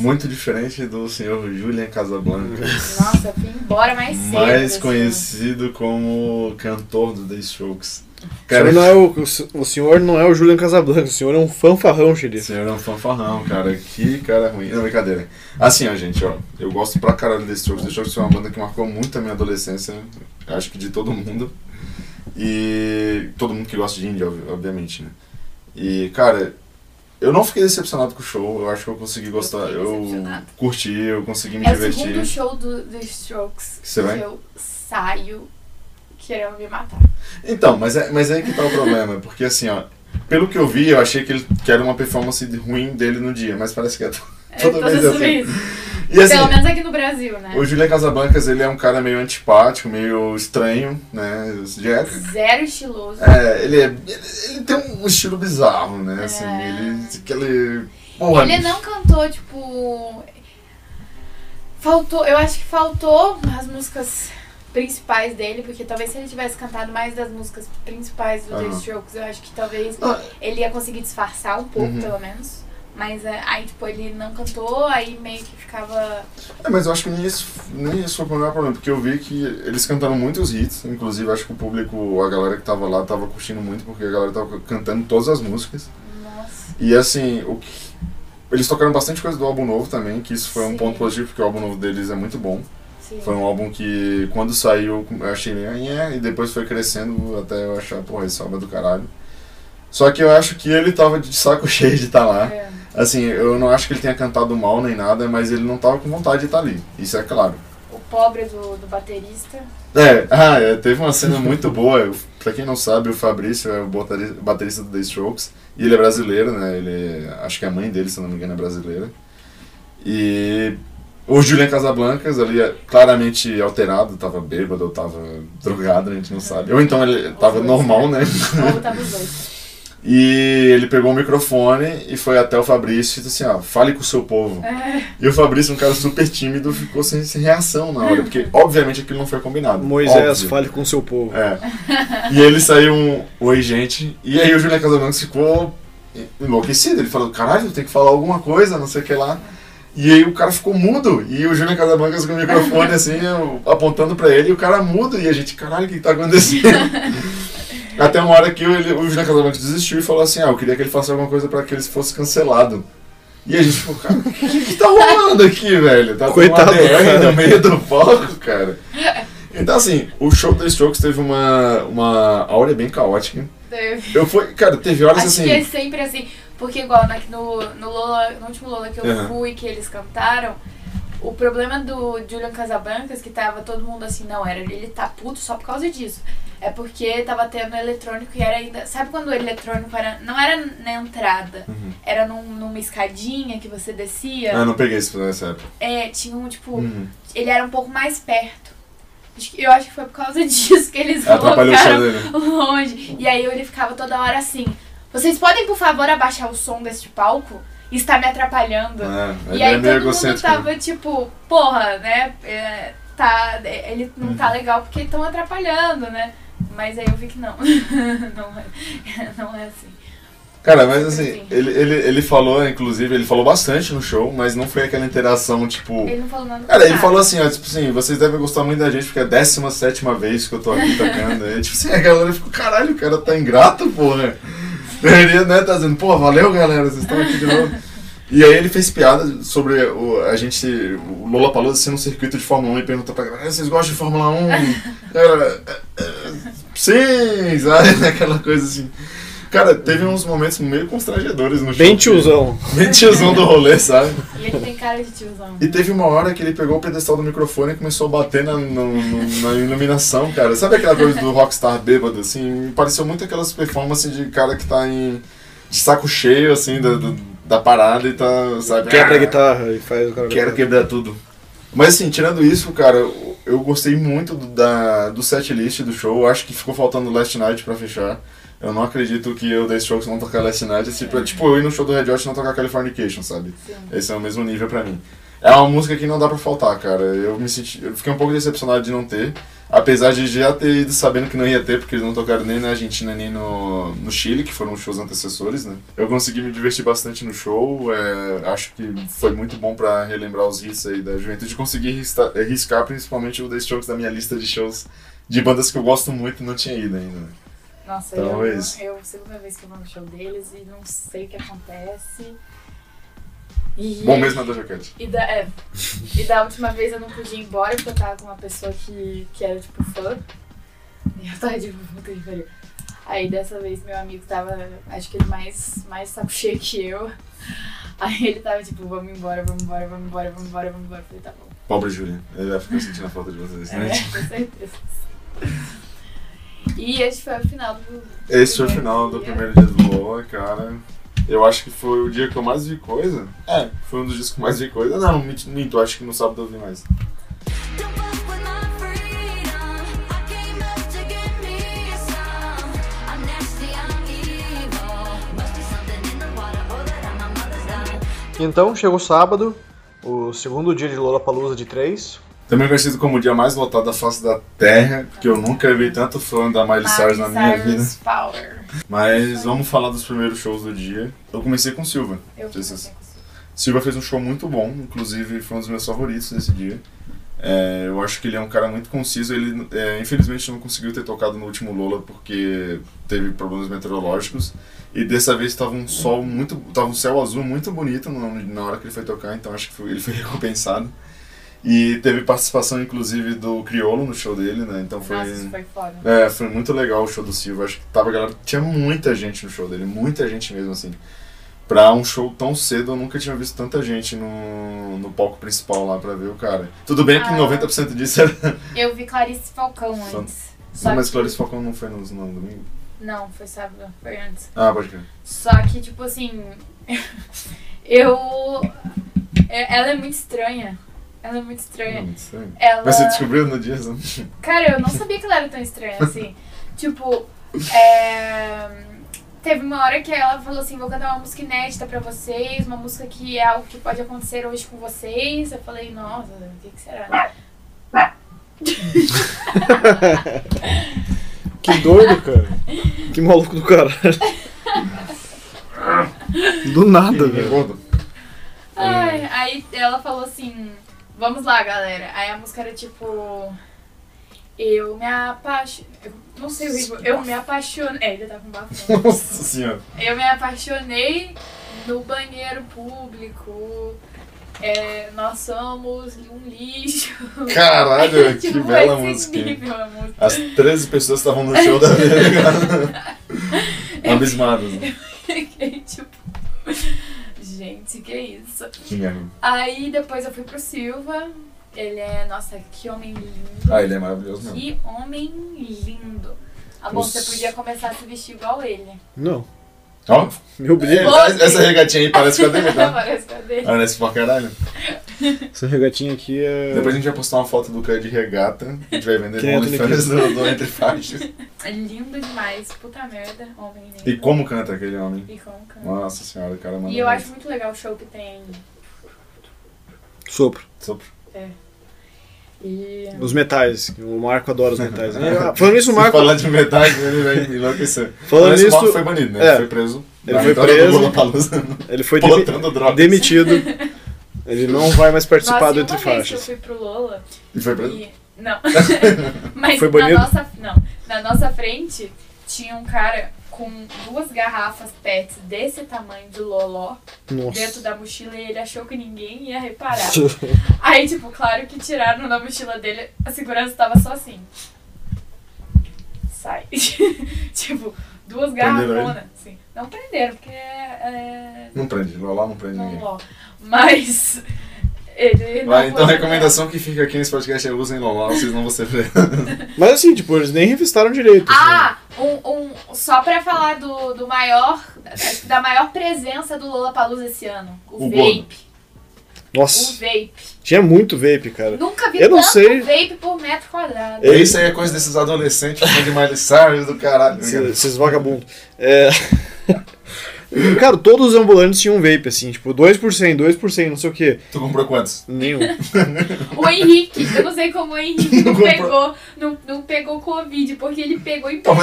C: Muito diferente do senhor Julian Casablanca.
D: Nossa, eu fui embora mais cedo.
C: mais
D: assim.
C: conhecido como cantor do The Strokes.
B: O
C: Cara,
B: senhor, não é o, o senhor não é o Julian Casablanca, o senhor é um fanfarrão,
C: o
B: xerife.
C: senhor é um fanfarrão, cara. Que cara ruim. Não, brincadeira. Assim, ó, gente, ó. Eu gosto pra caralho do The Strokes. The Strokes foi uma banda que marcou muito a minha adolescência. Acho que de todo mundo. E todo mundo que gosta de indie, ob- obviamente, né? E, cara, eu não fiquei decepcionado com o show. Eu acho que eu consegui gostar. Eu curti, eu consegui me
D: É o
C: divertir.
D: segundo show do, do Strokes
C: Você vai?
D: que eu saio querendo me matar.
C: Então, mas é, mas é aí que tá o problema, porque assim, ó, pelo que eu vi, eu achei que ele que era uma performance ruim dele no dia, mas parece que é
D: É
C: toda
D: todas
C: vez
D: as
C: assim.
D: vezes.
C: E assim,
D: Pelo menos aqui no Brasil, né?
C: o Julian Casablancas, ele é um cara meio antipático, meio estranho, né? É-
D: Zero estiloso.
C: É, ele, é, ele, ele tem um estilo bizarro, né? Assim,
D: É.
C: ele. Aquele. Porra,
D: Ele não cantou, tipo. Faltou, eu acho que faltou as músicas principais dele, porque talvez se ele tivesse cantado mais das músicas principais do The
C: Aham.
D: Strokes, eu acho que talvez
C: Ah.
D: ele ia conseguir disfarçar um pouco,
C: Uhum.
D: pelo menos. Mas é, aí, tipo, ele não cantou, aí meio que ficava.
C: É, mas eu acho que nem isso, nem isso foi o maior problema, porque eu vi que eles cantaram muitos hits, inclusive acho que o público, a galera que tava lá, tava curtindo muito, porque a galera tava cantando todas as músicas.
D: Nossa.
C: E assim, o que- eles tocaram bastante coisa do álbum novo também, que isso foi um
D: Sim.
C: ponto positivo, porque o álbum novo deles é muito bom.
D: Sim.
C: Foi um álbum que, quando saiu, eu achei meio e depois foi crescendo até eu achar, porra, esse álbum é do caralho. Só que eu acho que ele tava de saco cheio de estar lá.
D: É.
C: Assim, eu não acho que ele tenha cantado mal nem nada, mas ele não tava com vontade de estar ali. Isso é claro.
D: O pobre do, do baterista.
C: É, ah, é, teve uma cena muito boa. Pra quem não sabe, o Fabrício é o bateri- baterista do The Strokes. E ele é brasileiro, né? Ele, acho que a mãe dele, se não me engano, é brasileira. E o Julian Casablancas ali, é claramente alterado, tava bêbado ou tava drogado, a gente não sabe. Ou então ele tava normal, né?
D: Ou tava os dois.
C: E ele pegou o microfone e foi até o Fabrício e disse assim, ó, fale com o seu povo.
D: É.
C: E o Fabrício, um cara super tímido, ficou sem, sem reação na hora, porque obviamente aquilo não foi combinado.
B: Moisés,
C: Óbvio.
B: fale com seu povo.
C: É. E ele saiu um oi, gente. E aí o Julian Casablancas ficou enlouquecido. Ele falou: caralho, tem que falar alguma coisa, não sei o que lá. E aí o cara ficou mudo. E o Julian Casablancas com o microfone assim, eu- apontando pra ele, e o cara mudo. E a gente: caralho, o que tá acontecendo? Até uma hora que ele, o Julian Casablancas desistiu e falou assim: ah, eu queria que ele faça alguma coisa pra que ele fosse cancelado. E a gente ficou, cara, o que, que tá rolando aqui, velho? Tá
B: Coitado
C: com uma DR
B: cara.
C: no meio do palco, cara. Então, assim, o show da Strokes teve uma, uma áurea bem caótica.
D: Teve.
C: Eu fui, cara, teve horas
D: Acho
C: assim.
D: que é sempre assim. Porque igual na- no, no, Lola, no último Lola que eu
C: Aham.
D: fui, que eles cantaram, o problema do Julian Casablancas, que tava todo mundo assim, não, era ele tá puto só por causa disso. É porque tava tendo eletrônico e era ainda. Sabe quando o eletrônico era. Não era na entrada,
C: Uhum.
D: era num- numa escadinha que você descia.
C: Ah, eu não peguei isso nessa época.
D: É, tinha um tipo.
C: Uhum.
D: Ele era um pouco mais perto. Eu acho que foi por causa disso que eles
C: Atrapalhou
D: colocaram longe. E aí ele ficava toda hora assim. Vocês podem, por favor, abaixar o som deste palco? Está me atrapalhando.
C: É,
D: E aí
C: é
D: todo mundo tava tipo, porra, né? é, tá, ele não
C: Uhum.
D: tá legal porque estão atrapalhando, né? Mas aí eu vi que não. não, é, não é assim.
C: Cara, mas assim,
D: Sim.
C: ele, ele, ele falou, inclusive, ele falou bastante no show, mas não foi aquela interação, tipo.
D: Ele não falou nada.
C: Cara, ele falou assim, ó, tipo assim, vocês devem gostar muito da gente porque é a 17 vez que eu tô aqui tocando. E, tipo assim, a galera ficou, caralho, o cara tá ingrato, porra. Ele, né, tá dizendo, pô, valeu galera, vocês estão aqui de novo. E aí ele fez piada sobre o, a gente, o Lola Palusa sendo um circuito de Fórmula 1 e perguntou pra galera, "Ah, vocês gostam de Fórmula 1? Galera, "É, é, sim, sabe? Aquela coisa assim. Cara, teve uns momentos meio constrangedores no show.
B: Bem tiozão.
C: Bem tiozão do rolê, sabe?
D: E ele tem cara de tiozão.
C: E teve uma hora que ele pegou o pedestal do microfone e começou a bater na, no- no- na iluminação, cara. Sabe aquela coisa do rockstar bêbado, assim? Me pareceu muito aquelas performances de cara que tá em de saco cheio, assim, da, do- da parada e tá, sabe?
B: Quebra a guitarra e faz o cara.
C: Quero quebrar tudo. Mas assim, tirando isso, cara, eu- eu gostei muito do, da, do set list do show. Eu acho que ficou faltando Last Night pra fechar. Eu não acredito que eu The Strokes vão tocar Last Night. Tipo, é tipo eu ir no show do Red Hot e não tocar Californication, sabe?
D: Sim.
C: Esse é o mesmo nível pra mim. É uma música que não dá pra faltar, cara. Eu me senti, eu fiquei um pouco decepcionado de não ter, apesar de já ter ido sabendo que não ia ter, porque eles não tocaram nem na Argentina nem no, no Chile, que foram os shows antecessores, né? Eu consegui me divertir bastante no show, é, acho que foi muito bom pra relembrar os hits aí da juventude, consegui riscar, riscar principalmente o The Strokes da minha lista de shows de bandas que eu gosto muito e não tinha ido ainda. né?
D: Nossa,
C: Talvez.
D: eu, eu segunda vez que eu vou no show deles e não sei o que acontece. E,
C: Bom mesmo é da jaquete.
D: E da, é, e da última vez eu não podia ir embora porque eu tava com uma pessoa que, que era tipo fã. E eu tava tipo, puta que pariu. Aí dessa vez meu amigo tava, acho que ele mais, mais saco cheio que eu. Aí ele tava tipo, vamos embora, vamos embora, vamos embora, vamos embora, vamos embora. Eu falei, tá bom.
C: Pobre Julia, ele vai ficar sentindo a falta de vocês,
D: É,
C: né?
D: com certeza. E esse foi o final do.
C: Esse foi o final do
D: dia.
C: primeiro dia do Lola, cara. Eu acho que foi o dia que eu mais vi coisa. É, foi um dos dias que eu mais vi coisa. Não, minto, acho que no sábado eu vi mais.
G: Daughter.
B: Então chegou sábado, o segundo dia de Lollapalooza de 3.
C: Também conhecido como o dia mais votado da face da Terra, que eu nunca vi tanto fã da Miley Cyrus na minha vida.
D: Power.
C: Mas vamos falar dos primeiros shows do dia. Eu comecei com Silva.
D: Eu comecei com.
C: Silva fez um show muito bom, inclusive foi um dos meus favoritos nesse dia. É, eu acho que ele é um cara muito conciso. Ele, é, infelizmente, não conseguiu ter tocado no último Lola porque teve problemas meteorológicos. E dessa vez estava um sol muito, tava um céu azul muito bonito no- na hora que ele foi tocar, então acho que foi- ele foi recompensado. E teve participação, inclusive, do Criolo no show dele, né? Então foi.
D: Nossa, foi foda.
C: É, foi muito legal o show do Silva. Acho que tava, galera, tinha muita gente no show dele, muita gente mesmo, assim. Pra um show tão cedo, eu nunca tinha visto tanta gente no, no palco principal lá pra ver o cara. Tudo bem que
D: Ah.
C: 90% disso era.
D: Eu vi Clarice Falcão
C: Só-
D: antes. Só
C: Não, mas
D: que-
C: Clarice Falcão não foi no, no domingo?
D: Não, foi sábado, foi antes.
C: Ah, pode crer.
D: Só que, tipo assim. eu. é- Ela é muito estranha. Ela é muito
C: Não,
D: estranha.
C: muito estranho.
D: Ela.
C: Mas você descobriu no dia? não?
D: Cara, eu não sabia que ela era tão estranha assim. tipo, é... teve uma hora que ela falou assim: vou cantar uma música inédita pra vocês, uma música que é algo que pode acontecer hoje com vocês. Eu falei: nossa, o que, que será?
B: Que doido, cara. Que maluco do caralho. Do nada, velho.
D: Ai, aí ela falou assim: vamos lá, galera. Aí a música era tipo. Eu me apaixonei. Não sei o ritmo. Eu me apaixonei. É, ele tá com bafão.
C: Nossa senhora.
D: Eu me apaixonei no banheiro público. É, nós somos um lixo.
C: Caralho, que
D: Tipo,
C: bela
D: esse
C: música.
D: música.
C: As 13 pessoas que estavam no show da vida. Abismadas. né?
D: Fiquei tipo. Gente, que isso?
C: Que merda.
D: Aí depois eu fui pro Silva. Ele é. Nossa, que homem lindo.
C: Ah, ele é maravilhoso mesmo.
D: Que homem lindo. A bom, você podia começar a se vestir igual ele.
B: Não.
C: Ó,
B: Meu brilho.
C: essa, essa regatinha aí parece com a dele, tá?
D: Parece que é dele.
C: Parece pra caralho.
B: Essa regatinha aqui é.
C: Depois a gente vai postar uma foto do cara de regata. A gente vai vender
B: Que é
C: no OnlyFans do, do Entre Faixas.
D: É lindo demais. Puta merda. Homem lindo.
C: E como canta aquele homem?
D: E como canta.
C: Nossa senhora, o cara manda
D: E eu
C: muito.
D: acho muito legal o show que tem.
B: Sopro.
C: Sopro.
D: E.
B: Os metais. O Marco adora os metais. Ah, Falando nisso, o Marco.
C: falar de metade, ele vai enlouquecer.
B: Falando
C: Mas o
B: nisso-
C: Marco foi banido, né?
B: é.
C: Ele foi preso.
B: Ele
C: Na
B: foi preso. Ele foi demi-
C: Plotando drogas.
B: demitido. Ele não vai mais participar
D: Nossa,
B: do Entre
D: que eu
B: Faixas.
D: fui pro Lola.
C: E foi preso?
D: E... Não. Mas
B: Foi
D: na
B: banido?
D: nossa, não, na nossa frente tinha um cara com duas garrafas PETs desse tamanho de loló dentro
B: Nossa.
D: da mochila e ele achou que ninguém ia reparar. Aí, tipo, claro que tiraram da mochila dele, a segurança tava só assim. Sai. tipo, duas garrafonas. Assim. Não prenderam, porque é.
C: Não prende, lá não prende
D: é
C: ninguém.
D: loló. Mas. Ele
C: Vai, então a recomendação que fica aqui nesse podcast é usem Loló, vocês não vão ser.
B: Mas assim, tipo, eles nem revistaram direito. assim.
D: Ah, um, um, só pra falar do, do maior, da maior presença do Lollapalooza esse ano. O,
C: O
D: vape. O
B: Nossa,
D: vape.
B: tinha muito vape, cara.
D: Nunca vi
B: Eu não
D: tanto
B: sei.
D: vape por metro quadrado.
C: É Isso aí é coisa desses adolescentes fã de Miley Cyrus do caralho.
B: Esses, esses vagabundos. É. Cara, todos os ambulantes tinham vape, assim, tipo, 2%, 2%, não sei o que.
C: Tu comprou quantos?
B: Nenhum.
D: O Henrique, eu não sei como o Henrique não
C: Comprou.
D: pegou, não, não pegou Covid, porque ele pegou emprestado.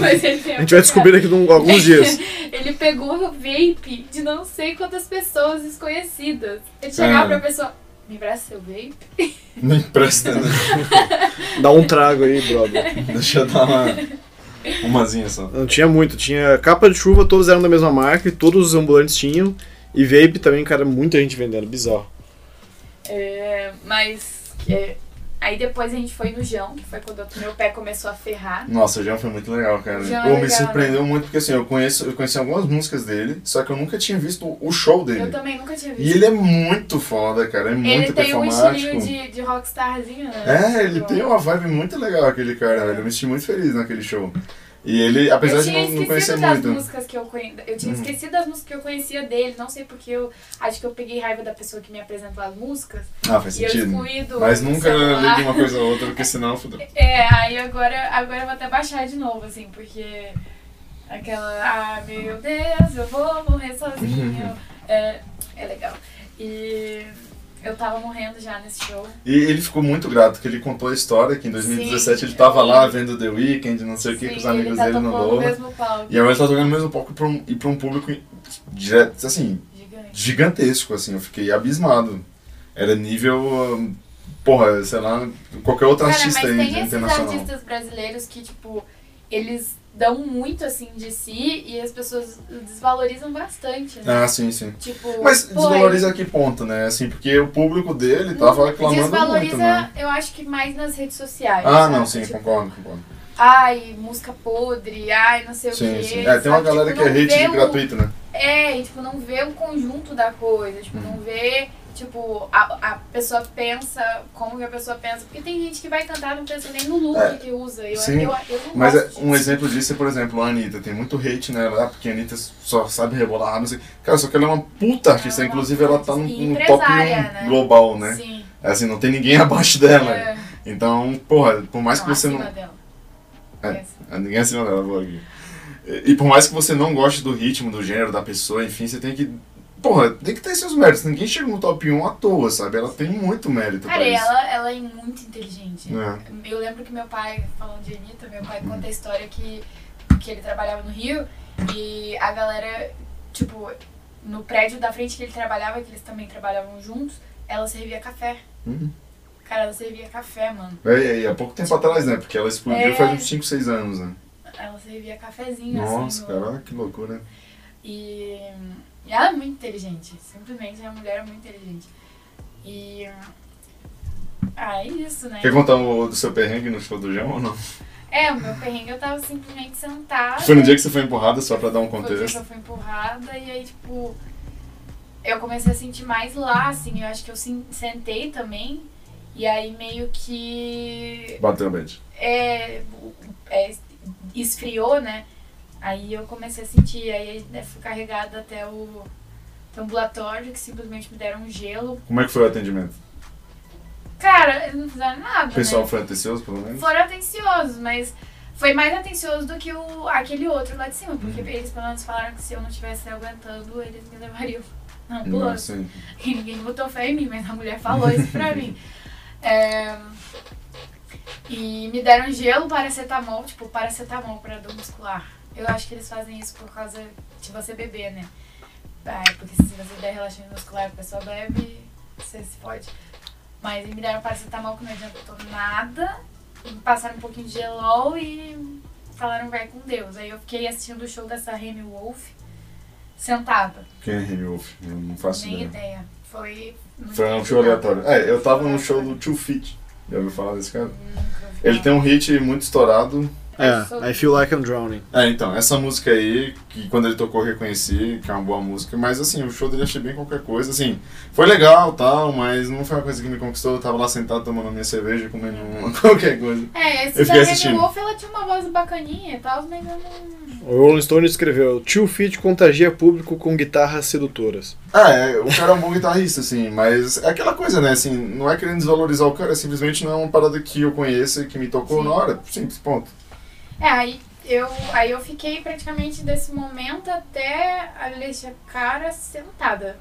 D: Mas ele tenha
B: A gente vai descobrir daqui a um- alguns dias.
D: Ele pegou o vape de não sei quantas pessoas desconhecidas. Ele chegava
C: Ah.
D: pra pessoa, me empresta seu vape?
C: Não empresta, né?
B: Dá um trago aí, brother.
C: Deixa eu dar uma. Umazinha só.
B: Não tinha muito, tinha capa de chuva, todos eram da mesma marca e todos os ambulantes tinham. E vape também, cara, muita gente vendendo, bizarro.
D: É, mas é, aí depois a gente foi no Jão, que foi quando meu pé começou a ferrar.
C: Nossa, o João foi muito legal, cara.
D: É
C: Pô, me
D: legal,
C: surpreendeu muito porque assim, eu conheço, eu conheci algumas músicas dele, só que eu nunca tinha visto o show dele.
D: Eu também nunca tinha visto.
C: E ele é muito foda, cara. É muito
D: Ele tem um
C: performático.
D: estilinho de, de rockstarzinho, né?
C: É, ele tem uma vibe muito legal, aquele cara, velho. Eu me senti muito feliz naquele show. E ele, apesar de não, não conhecer muito.
D: músicas que eu conhecia. Eu tinha
C: Uhum.
D: esquecido das músicas que eu conhecia dele. Não sei porque eu acho que eu peguei raiva da pessoa que me apresentou as músicas.
C: Ah, faz
D: E eu
C: sentido. Mas nunca ligue uma coisa ou outra, porque senão fudeu.
D: É, aí agora, agora eu vou até baixar de novo, assim, porque aquela, ah, meu Deus, eu vou morrer sozinho. é, é legal. E eu tava morrendo já nesse show.
C: E ele ficou muito grato, que ele contou a história que em 2017
D: Sim,
C: ele tava
D: eu
C: lá vendo The Weeknd, não sei o que, com os amigos
D: tá
C: dele no Lola.
D: mesmo palco.
C: E agora ele tá tocando no mesmo palco pra um, e pra um público direto, assim,
D: Gigante.
C: gigantesco, assim, eu fiquei abismado. Era nível, porra, sei lá, qualquer outro
D: Cara,
C: artista
D: mas
C: aí
D: tem
C: de
D: esses
C: internacional.
D: artistas brasileiros que, tipo, eles dão muito, assim, de si e as pessoas desvalorizam bastante, né?
C: Ah, sim, sim.
D: Tipo,
C: Mas
D: pô,
C: desvaloriza a que ponto, né? Assim, porque o público dele tava reclamando
D: Desvaloriza,
C: muito, né?
D: eu acho que mais nas redes sociais.
C: Ah,
D: sabe?
C: não, sim,
D: Tipo,
C: concordo, concordo.
D: Ai, música podre, ai, não sei o
C: Sim,
D: quê.
C: sim. É, tem uma
D: sabe?
C: galera
D: Tipo,
C: que é hate de
D: o-
C: gratuito, né?
D: É, e tipo, não vê o conjunto da coisa, tipo,
C: Uhum.
D: não vê, tipo, a, a pessoa pensa como que a pessoa pensa. Porque tem gente que vai cantar não pensa nem no look
C: É,
D: que usa. Eu,
C: sim.
D: eu, eu não
C: Mas é, um exemplo disso é, por exemplo, a Anitta. Tem muito hate nela, porque a Anitta só sabe rebolar, não sei. Cara, só que ela é uma puta artista.
D: É uma
C: Inclusive, ela tá no, no top 1
D: empresária, né?
C: global, né?
D: Sim.
C: Assim, não tem ninguém abaixo dela.
D: É,
C: Então, porra, por mais que
D: não,
C: você
D: acima
C: não.
D: dela.
C: É. Ah, Ninguém acima dela, vou aqui. E por mais que você não goste do ritmo, do gênero, da pessoa, enfim, você tem que. Porra, tem que ter seus méritos. Ninguém chega no top 1 à toa, sabe? Ela tem muito mérito
D: Cara, ela, ela é muito inteligente.
C: É.
D: Eu lembro que meu pai, falando de Anitta, meu pai conta a história que, que ele trabalhava no Rio e a galera, tipo, no prédio da frente que ele trabalhava, que eles também trabalhavam juntos, ela servia café.
C: Uhum.
D: Cara, ela servia café, mano.
C: É, e há pouco tempo atrás, né? Porque ela explodiu
D: É.
C: faz uns 5, 6 anos, né?
D: Ela servia cafezinho,
C: Nossa,
D: assim. no-
C: cara, que loucura.
D: E, e ela é muito inteligente. Simplesmente a mulher é muito inteligente. E. Ah, é isso, né?
C: Quer contar o do seu perrengue no show do João ou não?
D: É, o meu perrengue eu tava simplesmente sentada.
C: Foi no dia que você foi empurrada, só pra dar um
D: Foi o dia que
C: contexto.
D: eu fui empurrada e aí, tipo, eu comecei a sentir mais lá, assim, eu acho que eu sen- sentei também. E aí meio que
C: Bateu a bad.
D: é, é esfriou, né? Aí eu comecei a sentir, aí né, fui carregada até o até o ambulatório, que simplesmente me deram um gelo.
C: Como é que foi o atendimento?
D: Cara, eles não fizeram nada,
C: O pessoal
D: né?
C: foi atencioso, pelo menos?
D: Foram atenciosos, mas foi mais atencioso do que o, aquele outro lá de cima, porque
C: Uhum.
D: eles pelo menos falaram que se eu não estivesse aguentando, eles me levariam na
C: Não,
D: ambulância.
C: sim.
D: E ninguém botou fé em mim, mas a mulher falou isso pra mim. É, E me deram gelo, paracetamol, tipo, paracetamol pra dor muscular. Eu acho que eles fazem isso por causa de você beber, né? É, porque se você der relaxante muscular e a pessoa bebe, você se fode. Mas me deram paracetamol que não adiantou nada. Passaram um pouquinho de gelol e falaram vai com Deus. Aí eu fiquei assistindo o show dessa Remy Wolf sentada.
C: Quem é Remy Wolf? Eu não faço
D: Nem
C: ideia.
D: ideia. Foi.
C: Foi um show aleatório. É, eu tava no show do Too Fit. Já ouviu falar desse cara?
D: Nunca
C: Ele tem um hit muito estourado.
B: É, I Feel Like I'm Drowning.
C: É, então, essa música aí, que quando ele tocou eu reconheci, que é uma boa música, mas assim, o show dele achei bem qualquer coisa, assim, foi legal tal, mas não foi uma coisa que me conquistou, eu tava lá sentado tomando minha cerveja, comendo uma- qualquer coisa.
D: É, esse
C: Eu
D: da. Wolf, ela tinha uma voz bacaninha e tal, mas não...
B: O Rolling Stone escreveu: Tio Fit contagia público com guitarras sedutoras.
C: Ah, é, o cara é um bom guitarrista, assim, mas é aquela coisa, né, assim, não é querendo desvalorizar o cara, simplesmente não é uma parada que eu conheço e que me tocou
D: Sim.
C: na hora, simples, ponto.
D: É, aí eu, aí eu fiquei praticamente desse momento até a Alexia Cara sentada.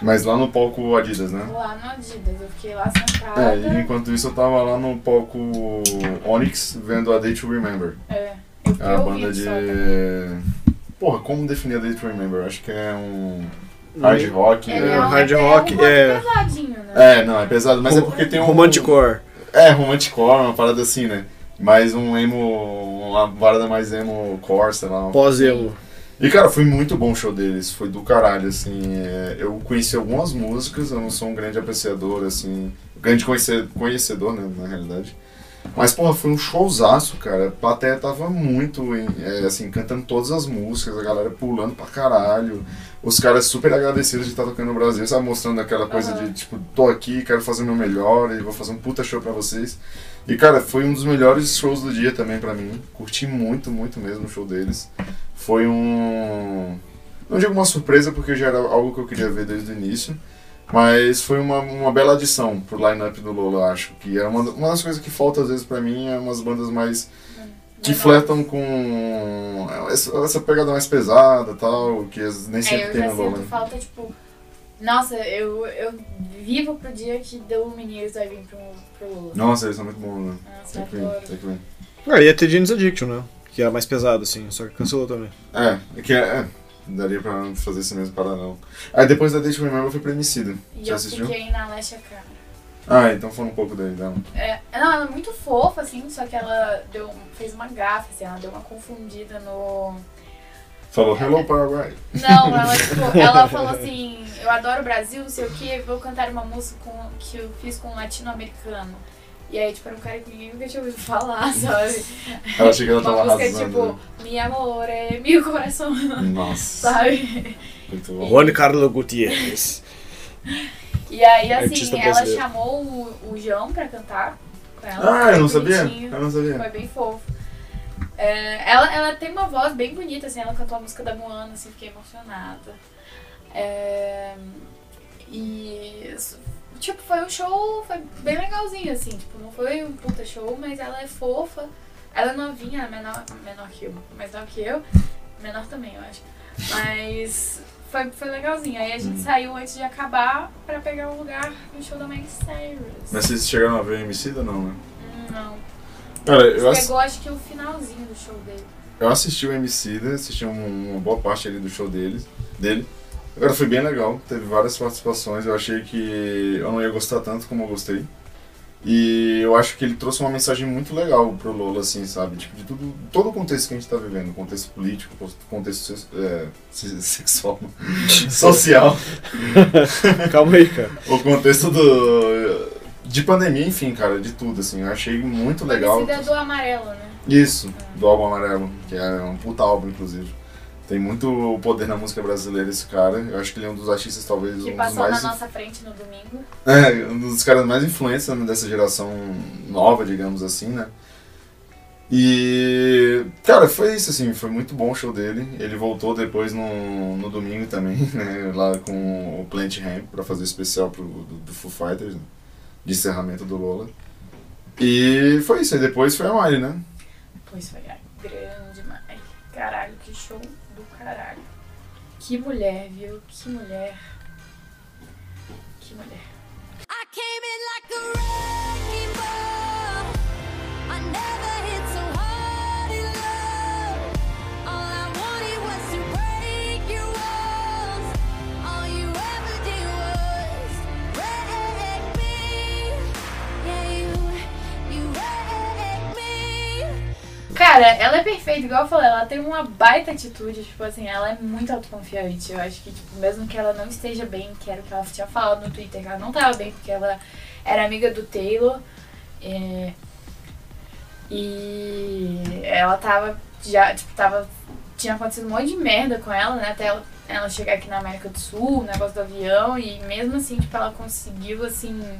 C: Mas lá no palco Adidas, né?
D: Lá no Adidas. Eu fiquei lá
C: É,
D: sentada.
C: e enquanto isso eu tava lá no palco Onyx vendo a Day to Remember.
D: É, eu fiquei
C: É a banda de. Porra, como definir a Day to Remember? Acho que é um. Hard rock.
D: Ele
B: É,
D: é, um,
B: hard
D: é um
B: rock,
D: rock
B: é-
D: pesadinho, né?
C: É, não, é pesado, mas é porque tem um.
B: Romanticore.
C: É, romanticore, uma parada assim, né? Mais um emo. Uma parada mais emo core, sei lá.
B: Pós-emo.
C: E cara, foi muito bom o show deles, foi do caralho, assim. é, eu conheci algumas músicas, eu não sou um grande apreciador, assim. Grande conhece- conhecedor, né, na realidade. Mas, porra, foi um showzaço, cara. A plateia tava muito, é, assim, cantando todas as músicas, a galera pulando pra caralho. Os caras super agradecidos de estar tocando no Brasil, sabe? Mostrando aquela coisa
D: Aham.
C: de, tipo, tô aqui, quero fazer o meu melhor e vou fazer um puta show pra vocês. E, cara, foi um dos melhores shows do dia também pra mim. Curti muito, muito mesmo o show deles. Foi um. Não digo uma surpresa, porque já era algo que eu queria ver desde o início. Mas foi uma, uma bela adição pro line-up do Lola, eu acho. Que é uma, uma das coisas que falta às vezes pra mim é umas bandas mais. que flertam com essa, essa pegada mais pesada tal, que as- nem
D: É,
C: sempre
D: eu
C: tem
D: já
C: no Lola.
D: sinto falta, tipo... Nossa, eu, eu vivo pro dia que The Lumineers vai vir pro, pro Lula.
C: Nossa, eles são muito bons, né?
D: Nossa,
C: Tem
D: eu
C: que vir,
D: adoro.
C: tem que vir.
B: Ah, ia ter Jane's Addiction, né? Que era mais pesado, assim, só que cancelou também.
C: É, é que é, é, daria pra fazer esse mesmo paradão. Aí depois da Date Remember eu fui pra Emicida.
D: E
C: Você
D: eu
C: assistiu?
D: fiquei na Cara.
C: Ah, então fala um pouco daí dela.
D: É, não, ela é muito fofa, assim, só que ela deu, fez uma gafa, assim, ela deu uma confundida no...
C: Falou Hello Paraguay.
D: Não, ela, tipo, ela falou assim, eu adoro o Brasil, não sei o que, vou cantar uma música com, que eu fiz com um latino-americano. E aí, tipo, era um cara que ninguém nunca tinha ouvido falar, sabe?
C: Ela achei que ela
D: Uma
C: tava
D: música
C: arrasando.
D: tipo, mi amor, é meu coração,
C: Nossa,
D: sabe?
C: muito bom.
B: Juan Carlos Gutierrez.
D: E aí, assim, ela
B: brasileiro.
D: chamou o, o João pra cantar com ela.
C: Ah, eu não sabia?
D: bonitinho,
C: Eu não sabia.
D: Foi bem fofo. É, ela, ela tem uma voz bem bonita, assim, ela cantou a música da Moana, assim, fiquei emocionada. É, e, tipo, foi um show, foi bem legalzinho, assim, tipo, não foi um puta show, mas ela é fofa. Ela é novinha, ela é menor, menor que eu, nova que eu. Menor também, eu acho. Mas foi, foi legalzinho. Aí a
C: Hum.
D: gente saiu antes de acabar pra pegar o lugar no show da Miley Cyrus.
C: Mas vocês chegaram a ver Emicida não, né?
D: Hum, Não.
C: Cara, eu, ass-
D: Pegou acho que o finalzinho do show dele.
C: eu assisti o Emicida, assisti um- uma boa parte ali do show deles, dele. Agora foi bem legal, teve várias participações, eu achei que eu não ia gostar tanto como eu gostei. E eu acho que ele trouxe uma mensagem muito legal pro Lola, assim, sabe? Tipo, de tudo, todo o contexto que a gente tá vivendo, contexto político, contexto é, se- sexual, social,
B: Calma aí, cara.
C: o contexto do, de pandemia, enfim, cara, de tudo, assim. Eu achei muito legal.
D: Esse é do amarelo, né?
C: Isso, do álbum Amarelo, que é um puta álbum, inclusive. Tem muito poder na música brasileira esse cara. Eu acho que ele é um dos artistas, talvez,
D: Que
C: um dos
D: passou
C: mais...
D: na nossa frente no domingo.
C: É, um dos caras mais influentes né, dessa geração nova, digamos assim, né? E, cara, foi isso, assim, foi muito bom o show dele. Ele voltou depois no, no domingo também, né, lá com o Plant Ramp pra fazer o especial pro, do, do Foo Fighters, né, de encerramento do Lola. E foi isso, aí depois foi a Miley, né?
D: Pois foi, ai, grande demais. Caralho, que show. Que mulher, viu? Que mulher. Que mulher.
G: I came in like a wrecking ball. I never
D: Cara, ela é perfeita, igual eu falei, ela tem uma baita atitude, tipo assim, ela é muito autoconfiante. Eu acho que, tipo, mesmo que ela não esteja bem, que era o que ela tinha falado no Twitter, que ela não tava bem porque ela era amiga do Taylor. é, e ela tava já, tipo, tava. Tinha acontecido um monte de merda com ela, né? Até ela, ela chegar aqui na América do Sul, o negócio do avião, e mesmo assim, tipo, ela conseguiu assim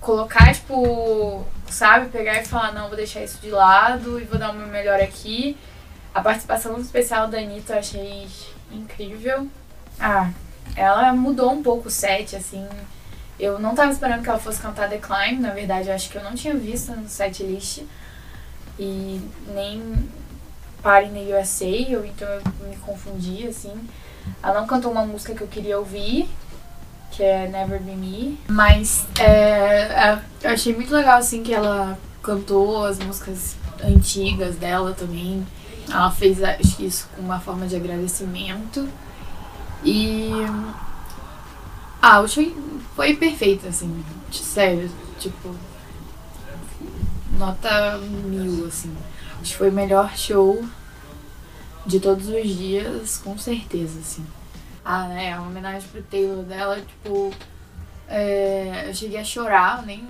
D: colocar, tipo, sabe, pegar e falar, não, vou deixar isso de lado e vou dar o meu melhor aqui. A participação especial da Anitta eu achei incrível. Ah, ela mudou um pouco o set, assim. Eu não tava esperando que ela fosse cantar The Climb, na verdade, eu acho que eu não tinha visto no set list. E nem Party in the USA, eu, então eu me confundi, assim. Ela não cantou uma música que eu queria ouvir, que é Never Be Me. Mas é, é, eu achei muito legal, assim, que ela cantou as músicas antigas dela também. Ela fez, acho que isso com uma forma de agradecimento. E. Ah, o show foi perfeito, assim, sério. Tipo. Nota mil, assim. Acho que foi o melhor show de todos os dias, com certeza, assim. Ah, né? A homenagem pro Taylor dela, tipo. é, eu cheguei a chorar, eu nem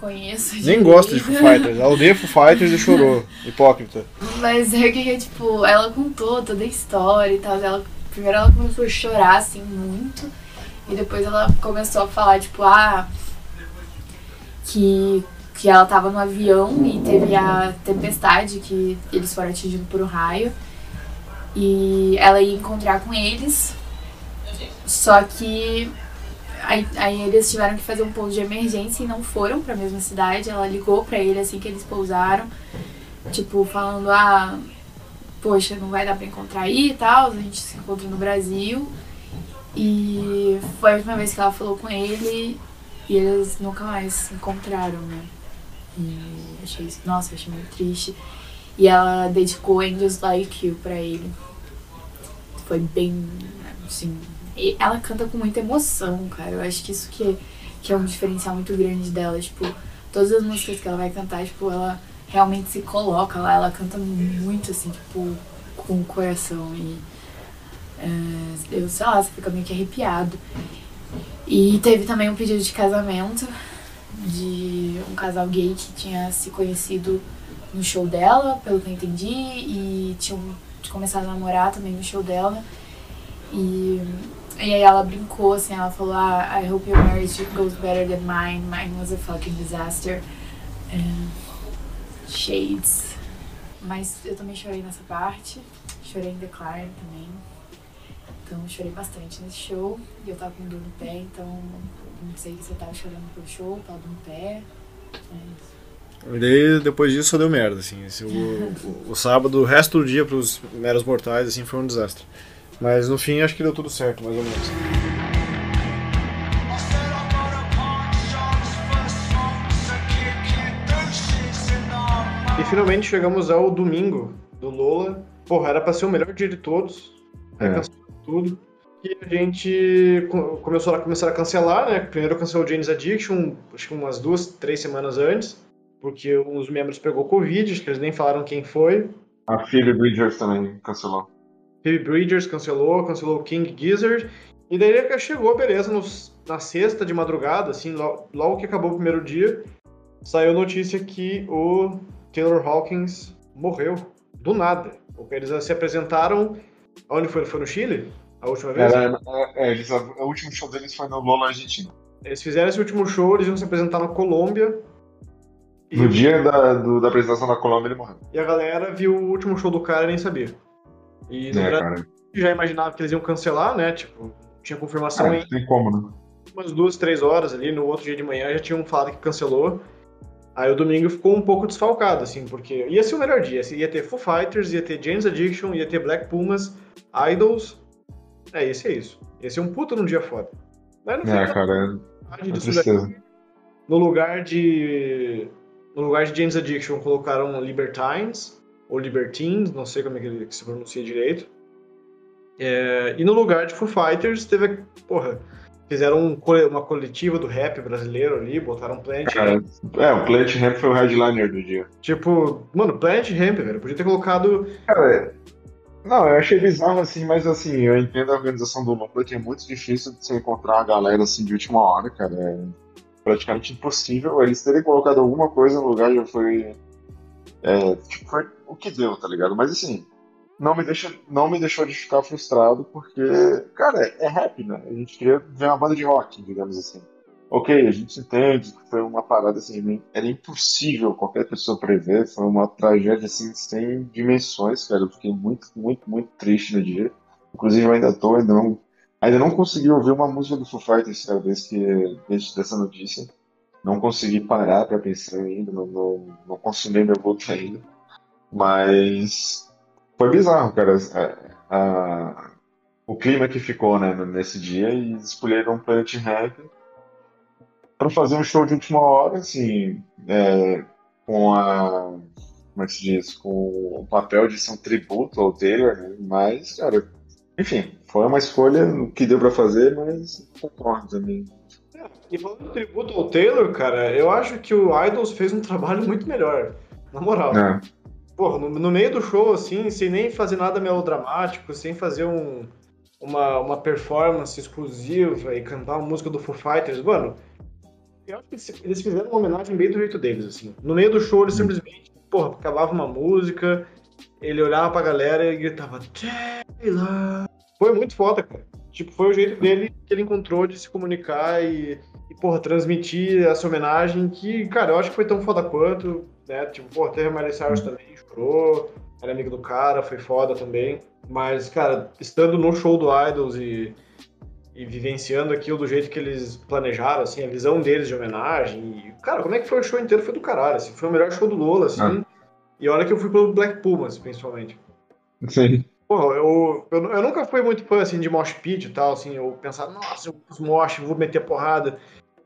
D: conheço.
B: Nem
D: direito.
B: gosta de Foo Fighters. Ela odeia Foo Fighters e chorou. Hipócrita.
D: Mas é que, tipo, ela contou toda a história e tal. Ela, primeiro ela começou a chorar, assim, muito. E depois ela começou a falar, tipo, ah. Que, que ela tava no avião e teve a tempestade, que eles foram atingidos por um raio. E ela ia encontrar com eles. Só que aí, aí eles tiveram que fazer um pouso de emergência e não foram pra mesma cidade. Ela ligou pra ele assim que eles pousaram. Tipo, falando, ah, poxa, não vai dar pra encontrar aí e tal, a gente se encontra no Brasil. E foi a última vez que ela falou com ele e eles nunca mais se encontraram, né? E achei isso, nossa, achei muito triste. E ela dedicou Angels Like You pra ele. Foi bem, assim. e ela canta com muita emoção, cara. Eu acho que isso que, que é um diferencial muito grande dela. Tipo, todas as músicas que ela vai cantar, tipo, ela realmente se coloca lá. Ela canta muito, assim, tipo, com o coração. E é, eu sei lá, você fica meio que arrepiado. E teve também um pedido de casamento de um casal gay que tinha se conhecido no show dela, pelo que eu entendi, e tinham começado a namorar também no show dela. E, e aí ela brincou, assim, ela falou, ah, I hope your marriage goes better than mine, mine was a fucking disaster. É, shades. Mas eu também chorei nessa parte, chorei em The Climb também. Então chorei bastante nesse show, e eu tava com dor no pé, então não sei se eu tava chorando pelo show, dor no pé. Mas
B: E daí, depois disso, só deu merda, assim. Esse- o, o, o sábado, o resto do dia pros meros mortais, assim, foi um desastre. Mas no fim, acho que deu tudo certo, mais ou menos. E finalmente chegamos ao domingo do Lola. Porra, era pra ser o melhor dia de todos. Aí
C: É.
B: cancelou tudo. E a gente co- começou a começar a cancelar, né? Primeiro cancelou o James Addiction, acho que umas duas, três semanas antes. Porque um dos membros pegou Covid, acho que eles nem falaram quem foi.
C: A Phoebe Bridgers também cancelou.
B: Phoebe Bridgers cancelou, cancelou o King Gizzard. E daí ele chegou, beleza, nos- na sexta de madrugada, assim, lo- logo que acabou o primeiro dia, saiu notícia que o Taylor Hawkins morreu. Do nada. Eles se apresentaram. Onde foi? Foi no Chile? A última vez?
C: É, é, eles, o último show deles foi no Lola Argentina.
B: Eles fizeram esse último show, eles iam se apresentar na Colômbia.
C: No dia da, do- da apresentação da Colômbia ele morreu.
B: E a galera viu o último show do cara e nem sabia. E
C: É,
B: já imaginava que eles iam cancelar, né? Tipo, tinha confirmação
C: É,
B: em
C: tem como, né?
B: umas duas, três horas ali, no outro dia de manhã já tinham falado que cancelou. Aí o domingo ficou um pouco desfalcado, assim, porque ia ser o melhor dia. Ia ter Foo Fighters, ia ter James Addiction, ia ter Black Pumas, Idols. É, esse é isso. Ia ser um puta num dia foda. Mas não
C: É, cara, é.
B: No lugar de. No lugar de James Addiction colocaram Libertines, ou Libertines, não sei como é que se pronuncia direito. É, e no lugar de Foo Fighters teve. Porra, fizeram um uma coletiva do rap brasileiro ali, botaram Planet
C: Cara,
B: Ramp.
C: é, o Plant Ramp foi o headliner do dia.
B: Tipo, mano, Planet Ramp, velho. Podia ter colocado.
C: Cara, não, eu achei bizarro assim, mas assim, eu entendo a organização do Lula, que é muito difícil de você encontrar uma galera assim de última hora, cara. É praticamente impossível. Eles terem colocado alguma coisa no lugar já foi. É, tipo, foi o que deu, tá ligado? Mas assim, não me, deixa, não me deixou de ficar frustrado, porque, cara, é rap, né? A gente queria ver uma banda de rock, digamos assim. Ok, a gente entende que foi uma parada assim, era impossível qualquer pessoa prever, foi uma tragédia assim sem dimensões, cara. Eu fiquei muito, muito, muito triste no dia. Inclusive eu ainda tô, ainda não, ainda não consegui ouvir uma música do Foo Fighters, cara, desde que desde dessa notícia. Não consegui parar pra pensar ainda, não, não, não consumi meu voto ainda. Mas foi bizarro, cara. A- a- o clima que ficou, né, nesse dia e escolheram Planet Ramp para fazer um show de última hora, assim, é, com a. Como é que se diz? Com o papel de ser um tributo ao Taylor, né? Mas, cara, enfim, foi uma escolha que deu para fazer, mas concordo também.
B: E falando de tributo ao Taylor, cara, eu acho que o Idols fez um trabalho muito melhor. Na moral.
C: É,
B: Porra, no, no meio do show, assim, sem nem fazer nada melodramático, sem fazer um, uma, uma performance exclusiva e cantar uma música do Foo Fighters, mano, eu acho que eles, eles fizeram uma homenagem bem do jeito deles, assim. No meio do show, eles simplesmente, porra, acabava uma música, ele olhava pra galera e gritava Taylor. Foi muito foda, cara. Tipo, foi o jeito dele que ele encontrou de se comunicar e, e porra, transmitir essa homenagem que, cara, eu acho que foi tão foda quanto, né? Tipo, porra, teve a Miley Cyrus também, chorou, era amigo do cara, foi foda também. Mas, cara, estando no show do Idols e, e vivenciando aquilo do jeito que eles planejaram, assim, a visão deles de homenagem. E, cara, como é que foi o show inteiro? Foi do caralho, assim, foi o melhor show do Lola, assim. E olha que eu fui pelo Black Pumas, principalmente.
C: sim.
B: Eu, eu, eu nunca fui muito fã, assim, de mosh pit e tal, assim, eu pensava, nossa, os mosh, vou meter porrada.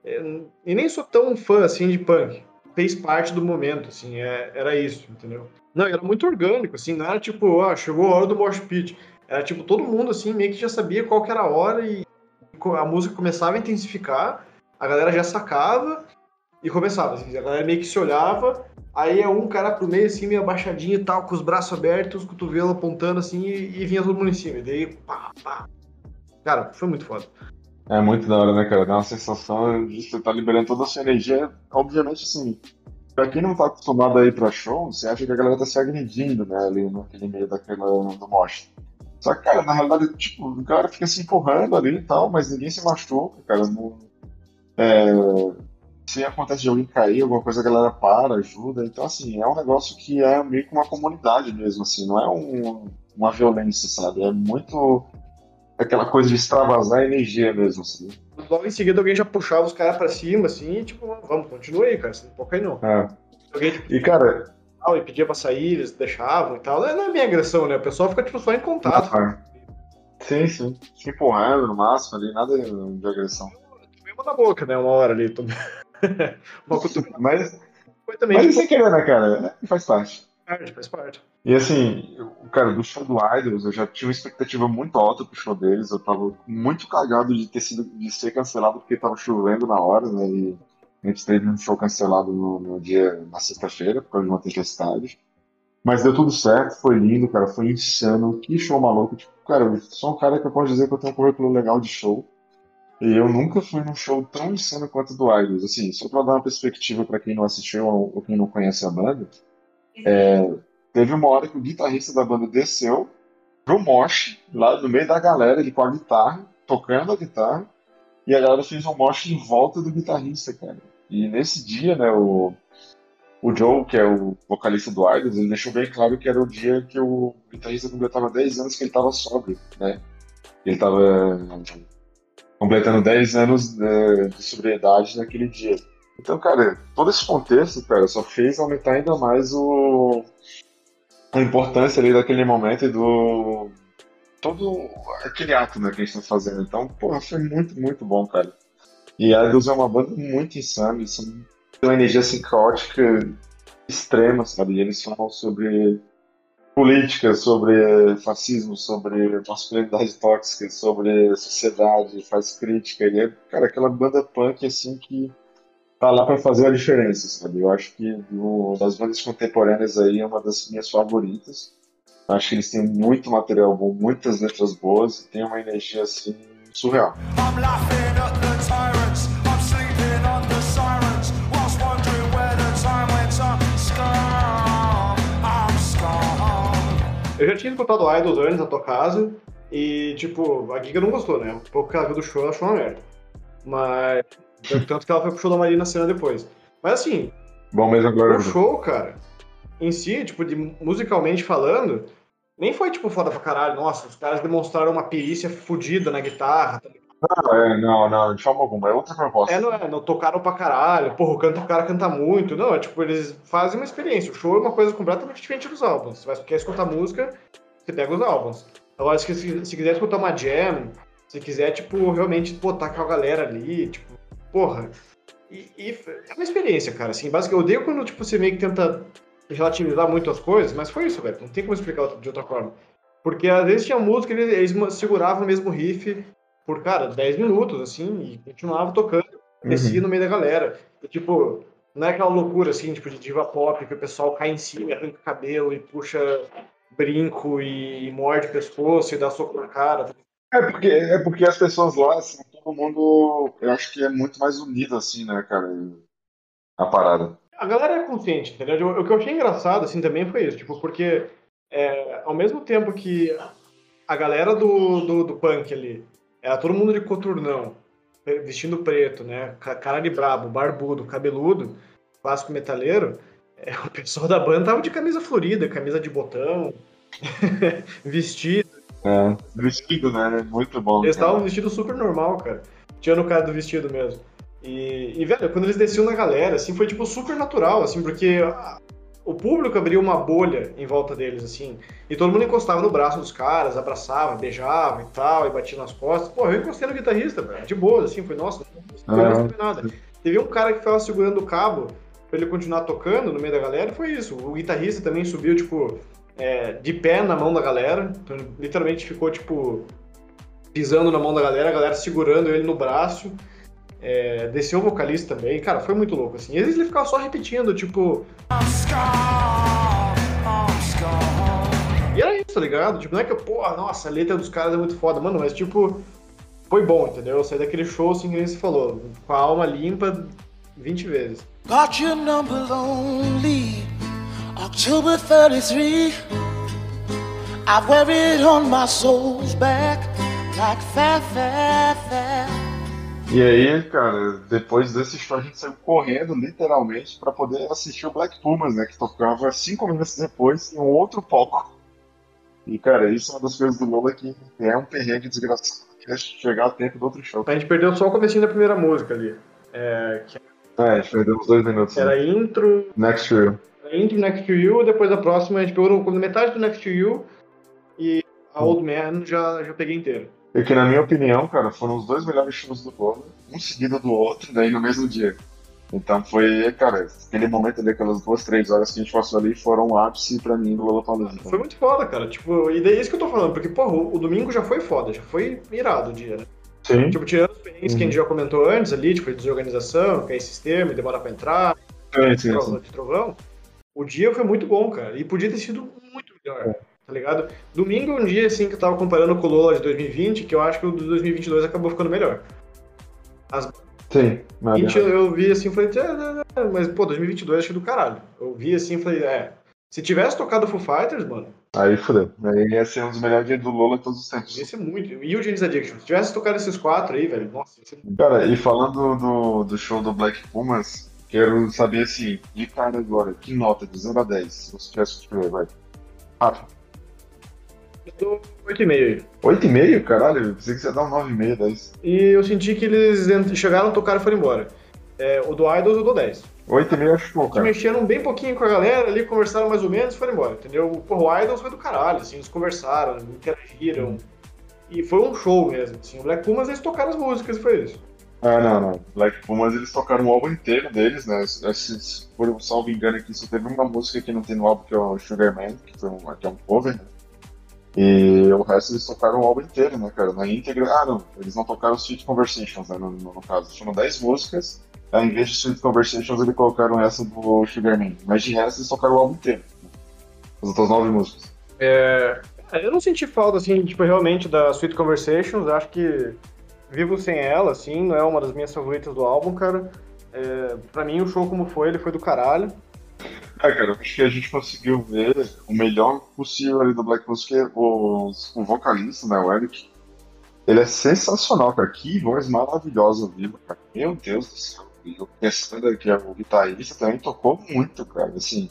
B: Eu- E nem sou tão fã, assim, de punk. Fez parte do momento, assim, é- era isso, entendeu? Não, era muito orgânico, assim, não era tipo, ah, chegou a hora do mosh pit. Era tipo, todo mundo, assim, meio que já sabia qual que era a hora e a música começava a intensificar, a galera já sacava e começava, assim, a galera meio que se olhava, aí é um cara pro meio, assim, meio abaixadinho e tal, com os braços abertos, os cotovelos apontando, assim, e, e vinha todo mundo em cima. E daí, pá, pá. Cara, foi muito foda.
C: É muito da hora, né, cara? Dá uma sensação de você estar liberando toda a sua energia. Obviamente, assim, pra quem não tá acostumado a ir pra show, você acha que a galera tá se agredindo, né, ali naquele meio daquela, do mosh. Só que, cara, na realidade, tipo, o cara fica se empurrando ali e tal, mas ninguém se machuca, cara. Não, é, se acontece de alguém cair, alguma coisa, a galera para, ajuda. Então, assim, é um negócio que é meio que uma comunidade mesmo, assim, não é um- uma violência, sabe? É muito aquela coisa de extravasar energia mesmo, assim.
B: Logo em seguida, alguém já puxava os caras pra cima, assim, e tipo, vamos, continua aí, cara, você não pode cair não.
C: É.
B: Alguém tipo,
C: E, cara,
B: e pedia pra sair, eles deixavam e tal. Não é- não é bem agressão, né? O pessoal fica, tipo, só em contato.
C: Ah, sim, sim. Se empurrando no máximo ali, nada de agressão.
B: Tomei uma na boca, né? Uma hora ali. Tomei... uma cotovelada.
C: Mas,
B: Foi também,
C: mas
B: tipo,
C: sem querer, né, cara? É, faz parte.
B: parte, faz parte.
C: E assim, eu- cara, do show do Idols, eu já tinha uma expectativa muito alta pro show deles. Eu tava muito cagado de ter sido, de ser cancelado porque tava chovendo na hora, né? E a gente teve um show cancelado no, no dia, na sexta-feira, por causa de uma tempestade. Mas deu tudo certo, foi lindo, cara, foi insano. Que show maluco. Tipo, cara, eu sou um cara que eu posso dizer que eu tenho um currículo legal de show. E eu nunca fui num show tão insano quanto o do Idols. Assim, só pra dar uma perspectiva pra quem não assistiu ou quem não conhece a banda. É, teve uma hora que o guitarrista da banda desceu pro mosh, lá no meio da galera, ele com a guitarra, tocando a guitarra, e a galera fez um mosh em volta do guitarrista, cara. E nesse dia, né, o, o Joe, que é o vocalista do Idols, ele deixou bem claro que era o dia que o guitarrista completava 10 anos que ele estava sóbrio, né? Ele estava completando 10 anos de, de sobriedade naquele dia. Então, cara, todo esse contexto, cara, só fez aumentar ainda mais o, a importância ali daquele momento e do. todo aquele ato né, que a gente tá fazendo. Então, porra, foi muito, muito bom, cara. E a Idols é uma banda muito insana, eles são uma energia assim caótica extrema, sabe? E eles falam sobre política, sobre fascismo, sobre masculinidade tóxica, sobre sociedade, faz crítica. E é, cara, aquela banda punk assim que tá lá pra fazer a diferença, sabe? Eu acho que do- das bandas contemporâneas aí é uma das minhas favoritas. Acho que eles têm muito material bom, muitas letras boas e tem uma energia assim surreal.
H: I'm
B: Eu já tinha escutado Idols antes na tua casa e, tipo, a Giga não gostou, né? O pouco que ela viu do show, ela achou uma merda. Mas. Tanto que ela foi pro show da Marina cena depois. Mas assim,
C: Bom mesmo agora.
B: o show, cara, em si, tipo, de musicalmente falando, nem foi, tipo, foda pra caralho. Nossa, os caras demonstraram uma perícia fodida na guitarra. tá ligado?
C: Não, é, não, não, de forma alguma. É outra proposta.
B: É, não é, não tocaram pra caralho. Porra, o, canto, o cara canta muito. Não, é tipo, eles fazem uma experiência. O show é uma coisa completamente diferente dos álbuns. Se você quer escutar música, você pega os álbuns. Agora, se, se, se quiser escutar uma jam, se quiser, tipo, realmente botar com a galera ali, tipo, porra. E, e é uma experiência, cara, assim. Basicamente, eu odeio quando, tipo, você meio que tenta relativizar muito as coisas, mas foi isso, velho. Não tem como explicar de outra forma. Porque às vezes tinha música, eles, eles seguravam o mesmo riff por, cara, 10 minutos, assim, e continuava tocando, descia no meio da galera. E, tipo, não é aquela loucura, assim, tipo, de diva pop, que o pessoal cai em cima, arranca o cabelo e puxa brinco e morde o pescoço e dá soco na cara.
C: É porque, é porque as pessoas lá, assim, todo mundo, eu acho que é muito mais unido, assim, né, cara, a parada.
B: A galera é consciente, entendeu? O que eu achei engraçado, assim, também foi isso, tipo, porque é, ao mesmo tempo que a galera do, do, do punk ali, era todo mundo de coturnão, vestindo preto, né? ca- Cara de brabo, barbudo, cabeludo, clássico metaleiro, é, o pessoal da banda tava de camisa florida, camisa de botão, vestido.
C: É, vestido, né, muito bom.
B: Eles estavam vestidos super normal, cara. Tirando o cara do vestido mesmo. E, e, velho, quando eles desciam na galera, assim, foi, tipo, super natural, assim, porque a- o público abriu uma bolha em volta deles, assim, e todo mundo encostava no braço dos caras, abraçava, beijava e tal, e batia nas costas. Pô, eu encostei no guitarrista, velho, de boa, assim, foi, nossa, não
C: Ah.
B: não foi nada. Teve um cara que ficava segurando o cabo pra ele continuar tocando no meio da galera, e foi isso. O guitarrista também subiu, tipo, é, de pé na mão da galera, então, literalmente ficou, tipo, pisando na mão da galera, a galera segurando ele no braço. É, desceu o vocalista também. Cara, foi muito louco, assim. E às vezes ele ficava só repetindo, tipo. E era isso, tá ligado? Tipo, não é que, porra, nossa, a letra dos caras é muito foda, mano, mas tipo. Foi bom, entendeu? Eu saí daquele show, assim, que você falou, com a alma limpa 20 vezes.
H: Got your number lonely. October 33. I wear it on my soul's back. Like fair, fair, fair.
C: E aí, cara, depois desse show a gente saiu correndo, literalmente, pra poder assistir o Black Pumas, né, que tocava cinco minutos depois em um outro palco. E, cara, isso é uma das coisas do Lola que é um perrengue desgraçado, que é chegar a tempo do outro show.
B: A gente perdeu só o comecinho da primeira música ali. É, que
C: É, a gente perdeu uns dois minutos.
B: era
C: né?
B: intro,
C: Next Year.
B: era intro Next to You, depois a próxima a gente pegou metade do Next to You e a Old Man já, já peguei inteiro.
C: E que, na minha opinião, cara, foram os dois melhores shows do Lola, um seguido do outro, daí no mesmo dia. Então foi, cara, aquele momento ali, aquelas duas, três horas que a gente passou ali, foram o ápice pra mim do Lollapalooza.
B: Foi muito foda, cara. Tipo, e daí é isso que eu tô falando, porque, porra, o, o domingo já foi foda, já foi irado o dia, né?
C: Sim.
B: Tipo, tirando os perrengues que a gente já comentou antes ali, tipo, desorganização, cair sistema, demora pra entrar,
C: Sim, sim,
B: trovão,
C: sim.
B: de trovão. O dia foi muito bom, cara. E podia ter sido muito melhor, tá ligado? Domingo é um dia, assim, que eu tava comparando com o Lola de 2020, que eu acho que o de 2022 acabou ficando melhor.
C: Sim, nada.
B: 20 eu, eu vi assim e falei, "É, é, é", mas pô, 2022 achei do caralho. Eu vi assim e falei, é. Se tivesse tocado Foo Fighters, mano,
C: Aí fudeu. Aí ia ser um dos melhores dias do Lola todos os tempos.
B: ia ser muito. E o James Addiction? Se tivesse tocado esses quatro aí, velho, nossa, ia ser
C: Cara, e falando do, do show do Black Pumas, Quero saber assim, de cara agora, que nota de 0 a 10, se você tivesse que escolher, vai. Rafa.
B: Dou 8,5 aí.
C: 8,5? Caralho, eu pensei que você ia dar um 9,5, 10.
B: E eu senti que eles chegaram, tocaram e foram embora. É, o do Idols eu dou 10.
C: 8,5 eu acho pouco,
B: Eles
C: cara.
B: mexeram bem pouquinho com a galera ali, conversaram mais ou menos e foram embora, entendeu? Porra, o Idols foi do caralho, assim, eles conversaram, interagiram. E foi um show mesmo, assim. O Black Pumas, eles tocaram as músicas e foi isso.
C: Ah, não, não. Black Pumas, eles tocaram o álbum inteiro deles, né? Se, se por um salvo engano aqui, só teve uma música que não tem no álbum, que é o Sugar Man, que, foi um, que é um cover, né? E o resto eles tocaram o álbum inteiro, né, cara? Na íntegra. Ah, não, eles não tocaram Sweet Conversations, né? No, no, caso, foram 10 músicas. Aí, em vez de Sweet Conversations, eles colocaram essa do Sugar Man. Mas de resto, eles tocaram o álbum inteiro. né? As outras 9 músicas.
B: É, eu não senti falta, assim, tipo, realmente da Sweet Conversations. Acho que vivo sem ela, assim, não é uma das minhas favoritas do álbum, cara. É, pra mim, o show como foi, ele foi do caralho.
C: Ah, cara, eu acho que a gente conseguiu ver o melhor possível ali do Black Music, o, o vocalista, né, o Eric. Ele é sensacional, cara. Que voz maravilhosa ao vivo, cara. Meu Deus do céu. E o Cassandra, que é o guitarrista, também tocou muito, cara. Assim,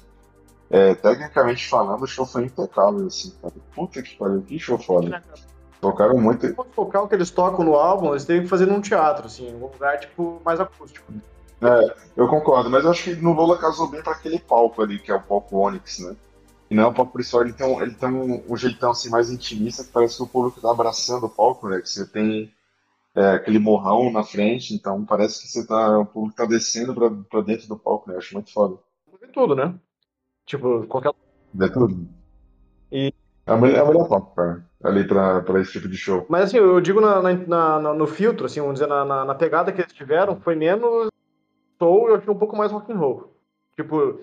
C: é, tecnicamente falando, o show foi impecável, assim, cara. Puta que pariu, que show foda. Tocaram muito.
B: O vocal que eles tocam no álbum, eles têm que fazer num teatro, assim, um lugar, tipo, mais acústico.
C: É, eu concordo, mas eu acho que no Lola casou bem pra aquele palco ali, que é o palco Onyx, né? E não é o palco principal, ele tem, um, ele tem um, um jeitão assim mais intimista, que parece que o público tá abraçando o palco, né? Que você tem é, aquele morrão na frente, então parece que você tá, o público tá descendo pra, pra dentro do palco, né? Eu acho muito foda.
B: Vê tudo, né? Tipo, qualquer.
C: É tudo.
B: E-
C: É o melhor, é palco, cara, ali pra, pra esse tipo de show.
B: Mas assim, eu digo na, na- na- no filtro, assim, vamos dizer, na pegada que eles tiveram, foi menos e eu achei um pouco mais rock and roll. Tipo,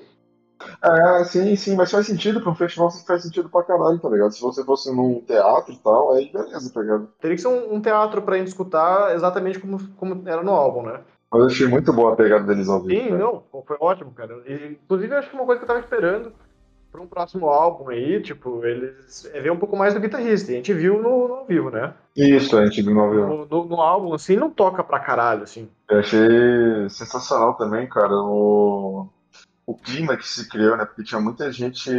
C: É, sim, sim, mas faz sentido pra um festival, faz sentido pra caralho, tá ligado? Se você fosse num teatro e tal, aí beleza, tá ligado?
B: teria que ser um, um teatro pra gente escutar exatamente como, como era no álbum, né?
C: Mas eu achei muito boa a pegada deles ao vivo.
B: Sim,
C: cara.
B: não, foi ótimo, cara. E, inclusive, eu acho que uma coisa que eu tava esperando pra um próximo álbum aí, tipo, eles é ver um pouco mais do guitarrista. E a gente viu no, no ao vivo, né?
C: Isso, a gente viu no avião.
B: No, no, no álbum, assim, não toca pra caralho, assim.
C: Eu achei sensacional também, cara, o, o clima que se criou, né? Porque tinha muita gente,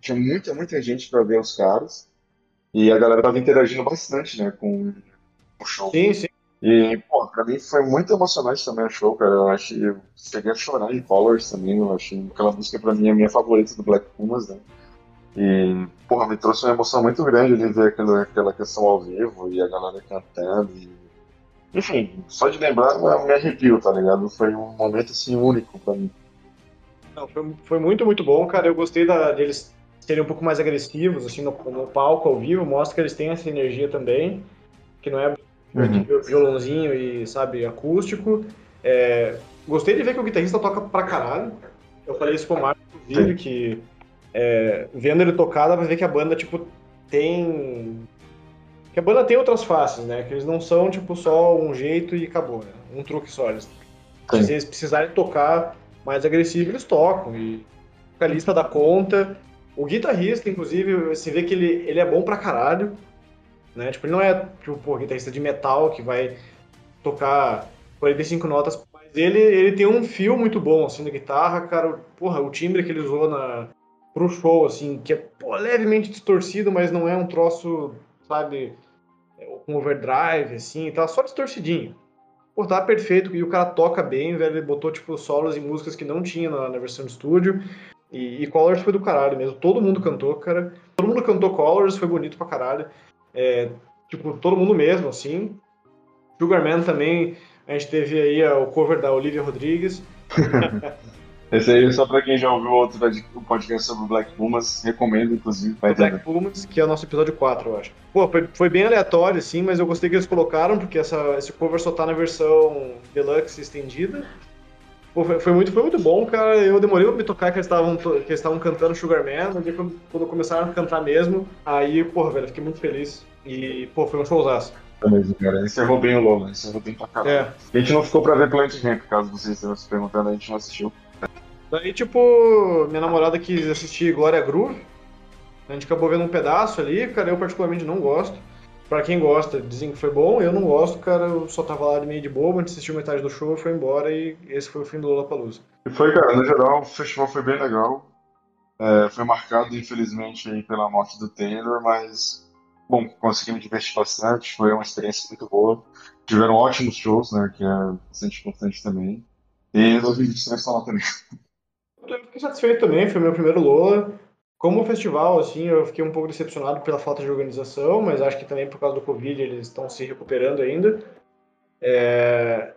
C: tinha muita, muita gente pra ver os caras. E a galera tava interagindo bastante, né, com o show.
B: Sim, sim.
C: E, pô, pra mim foi muito emocionante também o show, cara. Eu achei, eu cheguei a chorar em Colors também. Eu achei aquela música pra mim é a minha favorita do Black Pumas, né? E, porra, me trouxe uma emoção muito grande ali ver aquela, aquela questão ao vivo e a galera cantando. E... Enfim, só de lembrar eu me arrepio, tá ligado? Foi um momento assim único pra mim.
B: Não, foi, foi muito, muito bom, cara. Eu gostei da, deles serem um pouco mais agressivos, assim, no, no palco, ao vivo. Mostra que eles têm essa energia também, que não é
C: Uhum.
B: violãozinho e, sabe, acústico. É, gostei de ver que o guitarrista toca pra caralho. Eu falei isso com o Marco, inclusive, que é, vendo ele tocar, dá pra ver que a banda, tipo, tem... Que a banda tem outras faces, né? Que eles não são, tipo, só um jeito e acabou, né? Um truque só. Eles, se eles precisarem tocar mais agressivo, eles tocam. E o vocalista dá conta. O guitarrista, inclusive, você vê que ele, ele é bom pra caralho. Né? Tipo, ele não é tipo, pô, guitarrista de metal que vai tocar 45 notas, mas ele, ele tem um fio muito bom, assim, na guitarra, cara. Porra, o timbre que ele usou na, pro show, assim, que é pô, levemente distorcido, mas não é um troço, sabe, com overdrive, assim, tá só distorcidinho. Pô, tá perfeito, e o cara toca bem, velho, ele botou, tipo, solos e músicas que não tinha na, na versão de estúdio, e, e Colors foi do caralho mesmo, todo mundo cantou, cara, todo mundo cantou Colors, foi bonito pra caralho, é, tipo, todo mundo mesmo, assim. Sugarman também, a gente teve aí o cover da Olivia Rodrigues,
C: Esse aí, só pra quem já ouviu outro podcast sobre o Black Pumas, recomendo, inclusive, vai
B: Black. Pumas, que é o nosso episódio 4, eu acho. Pô, foi, foi bem aleatório, assim, mas eu gostei que eles colocaram, porque essa, esse cover só tá na versão deluxe estendida. Foi, foi muito, foi muito bom, cara. Eu demorei pra me tocar que eles estavam que eles estavam cantando Sugarman, mas aí quando, quando começaram a cantar mesmo, aí, porra, velho, fiquei muito feliz. E, pô, foi um showzaço.
C: É mesmo, cara. Encerrou bem o Lola, encerrou bem pra caralho.
B: É.
C: A gente não ficou pra ver Planet Ramp, caso vocês estejam se perguntando, a gente não assistiu.
B: Daí, tipo, minha namorada quis assistir Glória Groove. A gente acabou vendo um pedaço ali, cara, eu particularmente não gosto. Pra quem gosta, dizem que foi bom. Eu não gosto, cara. Eu só tava lá meio de antes assistiu metade do show, foi embora e esse foi o fim do Lollapalooza.
C: E foi, cara, no geral, o festival foi bem legal. É, foi marcado, infelizmente, aí pela morte do Taylor, mas, bom, consegui me divertir bastante. Foi uma experiência muito boa. Tiveram ótimos shows, né, que é bastante importante também. E 2023 tá lá também.
B: Eu fiquei satisfeito também, foi meu primeiro Lola. Como festival, assim, eu fiquei um pouco decepcionado pela falta de organização, mas acho que também por causa do Covid eles estão se recuperando ainda. É,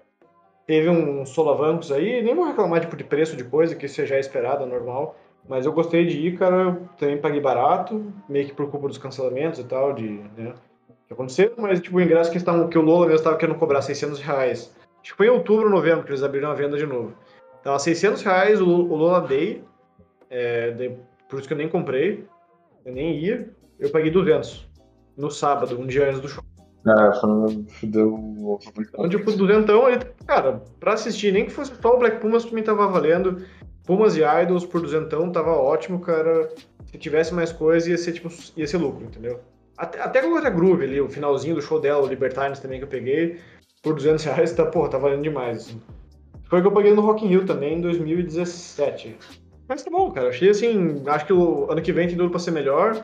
B: Teve uns solavancos aí, nem vou reclamar tipo, de preço de coisa, que isso já é esperado, é normal. Mas eu gostei de ir, cara, eu também paguei barato, meio que por culpa dos cancelamentos e tal, de, né, que aconteceram, mas tipo, o ingresso que, estavam, que o Lola mesmo estava querendo cobrar 600 reais. Acho que foi em outubro ou novembro que eles abriram a venda de novo. Tava 600 reais o, o Lola Day, é, de- por isso que eu nem comprei, eu nem ia. Eu paguei 200 no sábado, um dia antes do show.
C: É, foi, deu.
B: Então, tipo, duzentão, ele, cara, pra assistir, nem que fosse só o Black Pumas, também tava valendo. Pumas e Idols por duzentão, tava ótimo, cara. Se tivesse mais coisa, ia ser, tipo, ia ser lucro, entendeu? Até, até a Glória Groove ali, o finalzinho do show dela, o Libertines também que eu peguei, por 200 reais, tá, porra, tá valendo demais, assim. Foi o que eu paguei no Rock in Rio também, em 2017. Mas tá bom, cara, achei assim, acho que o ano que vem tem tudo pra ser melhor.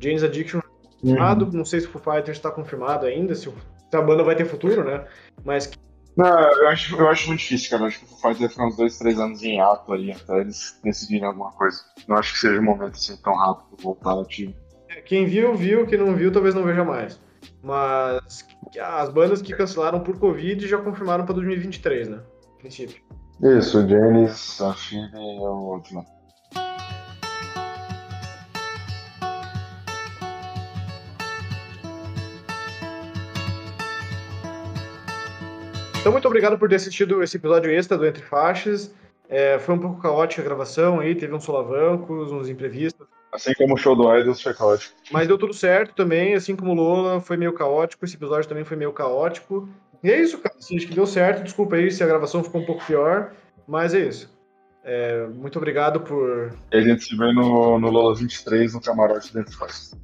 B: Jane's Addiction confirmado, não sei se o Foo Fighters tá confirmado ainda, se, o- se a banda vai ter futuro, né? Mas
C: Não, eu acho, eu acho muito difícil, cara. Eu acho que o Foo Fighters vai ficar uns dois, três anos em ato aí até eles decidirem alguma coisa. Não acho que seja um momento assim tão rápido voltar ativo.
B: Quem viu, viu. Quem não viu, talvez não veja mais. Mas as bandas que cancelaram por Covid já confirmaram pra 2023, né? A princípio.
C: Isso, Janis, a Phoebe e o outro lá.
B: Então, muito obrigado por ter assistido esse episódio extra do Entre Faixas. É, foi um pouco caótica a gravação aí, teve uns solavancos, uns imprevistos.
C: Assim como o show do Idols foi caótico.
B: Mas deu tudo certo também, assim como o Lola foi meio caótico, esse episódio também foi meio caótico. E é isso, cara. Assim, acho que deu certo. Desculpa aí se a gravação ficou um pouco pior, mas é isso. É, muito obrigado por
C: E a gente se vê no, no Lola 23 no camarote dentro do Faz.